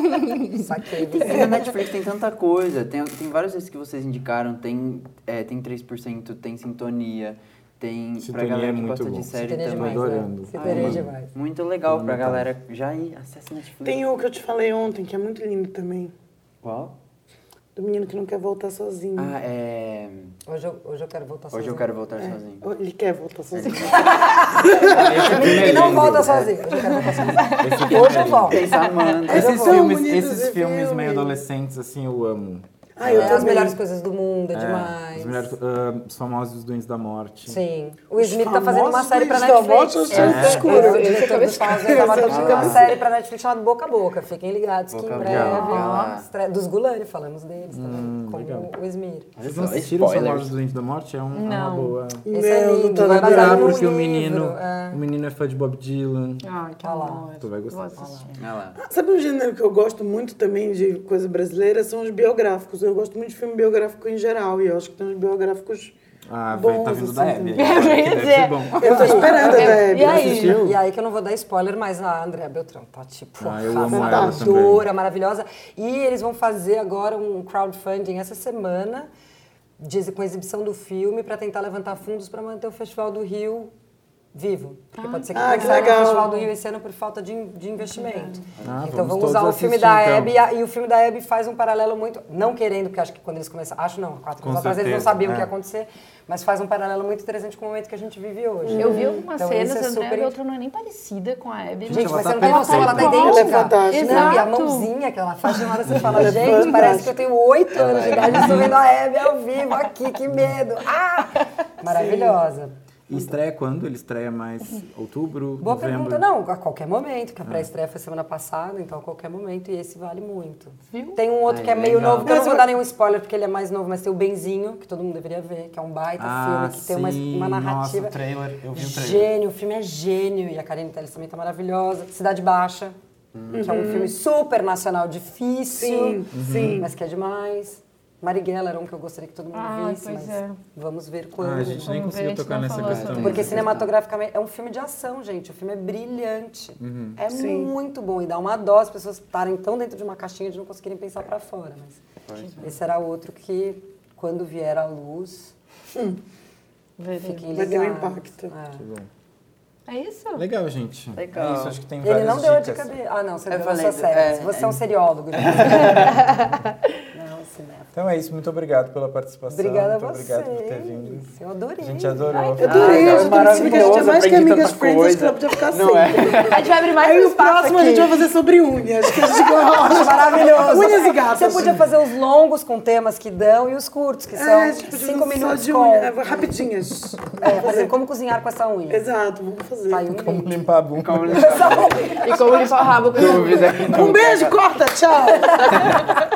Saquei. E na Netflix tem tanta coisa. Tem, tem vários desses que vocês indicaram. Tem, é, tem 3%, tem Sintonia, tem pra Sintonia galera é que muito gosta bom. de série Sintonia é também. demais, né? adorando. Sintonia é Ai, demais. Muito legal pra Fundamental. galera já ir, acessa Netflix. Tem o que eu te falei ontem, que é muito lindo também. Qual? Do menino que não quer voltar sozinho. Ah, é... Hoje eu, hoje eu quero voltar Hoje eu sozinho. quero voltar sozinho. Ele quer voltar sozinho. E não volta sozinho. Hoje eu quero voltar sozinho. Hoje eu volto. Mano. Eu Esses filmes, esses esse filmes filme. meio adolescentes, assim, eu amo. Ah, eu É, as também. melhores coisas do mundo, é, É, demais. Os, melhores, ah, os famosos Doentes da Morte. Sim. O Smith tá fazendo uma série pra doentes da Netflix. morte, É, eu escuro. é, o diretor dos famosos Doentes da Morte tá fazendo uma Ah. série pra Netflix chamada Boca a Boca. Fiquem ligados que Boca em a breve, dos Gulani, falamos deles também, Hum, como legal. o Smith. Vocês não só, assistiram os famosos Doentes da Morte? É, um, é uma Não. boa. Esse é Meu, lindo, não tá vai num porque o menino, é. o menino é fã de Bob Dylan. Ah, que Olha lá. amor. Tu vai gostar. Assistir. Lá. Sabe um gênero que eu gosto muito também de coisa brasileira? São os biográficos. Eu gosto muito de filme biográfico em geral. E eu acho que tem uns biográficos Ah, bons. tá vindo assim, da Hebe. agora, Eu ia bom. Eu tô esperando a E Hebe. aí? Assistiu? E aí que eu não vou dar spoiler, mas a Andrea Beltrão tá tipo Ah, eu maravilhosa. E eles vão fazer agora um crowdfunding essa semana de, com a exibição do filme para tentar levantar fundos para manter o Festival do Rio vivo. Porque pode ser que Ah, que cancele o legal. Festival do Rio esse ano por falta de, de investimento. Ah, então vamos vamos usar o filme assistir, da então. Hebe e, a- e o filme da Hebe faz um paralelo muito, não querendo, porque acho que quando eles começaram, acho não, quatro anos atrás eles não sabiam o que é. ia acontecer, mas faz um paralelo muito interessante com o momento que a gente vive hoje. Eu vi algumas Então, cenas, é super- Beltrão não é nem parecida com a Abby. Gente, ela mas tá você não tem noção, ela tá idêntica. É. Não, e a mãozinha que ela faz, de uma hora você fala, é gente, parece que eu tenho oito anos de idade e estou vendo a Hebe ao vivo aqui, que medo. Ah! Maravilhosa. E estreia quando? Ele estreia mais outubro, Boa novembro? pergunta, não, a qualquer momento, que a pré-estreia foi semana passada, então a qualquer momento, e esse vale muito. Tem um outro Ai, que é meio legal. novo, que eu não vou dar nenhum spoiler porque ele é mais novo, mas tem o Benzinho, que todo mundo deveria ver, que é um baita Ah, filme, que tem uma, sim. uma narrativa. Nossa, o trailer, eu vi o trailer. Gênio, o filme é gênio, e a Karine Telles também tá maravilhosa. Cidade Baixa, que é um filme super nacional, difícil, Sim, sim. mas que é demais. Marighella era um que eu gostaria que todo mundo Ah, visse, pois mas é. vamos ver quando. Ah, a gente nem Vamos ver, a conseguiu tocar nessa falou questão. Porque cinematograficamente é um filme de ação, gente. O filme é brilhante. Uhum. É Sim. muito bom. E dá uma dó as pessoas estarem tão dentro de uma caixinha de não conseguirem pensar pra fora. Mas esse era outro que, quando vier à luz, Veremos. fiquem Vai ter um ligados. impacto. É. Que bom. É isso? Legal, gente. Legal. É isso, acho que tem Ele não deu a dicas. dica dele. Ah, não, você Eu deu falei, sua série. é, você é é. um seriólogo. Então é isso, muito obrigado pela participação. Obrigada a muito vocês. obrigado por ter vindo. Eu adorei. A gente adorou. Eu adorei, Ah, eu é adorei. maravilhoso, A gente é mais que amigas friends, acho que coisa. ela podia ficar Não sempre. é? A gente vai abrir mais Aí um espaço próximo a aqui. gente vai fazer sobre unhas, que a gente gosta. Maravilhoso. Unhas e gatos. Você podia fazer os longos com temas que dão e os curtos, que são É, a gente podia cinco fazer minutos de com... unha, é, rapidinhas. É, exemplo, como cozinhar com essa unha. Exato, vamos fazer. Tá um Como vídeo. limpar a bunda. Como E como limpar o rabo com Um beijo, corta, tchau.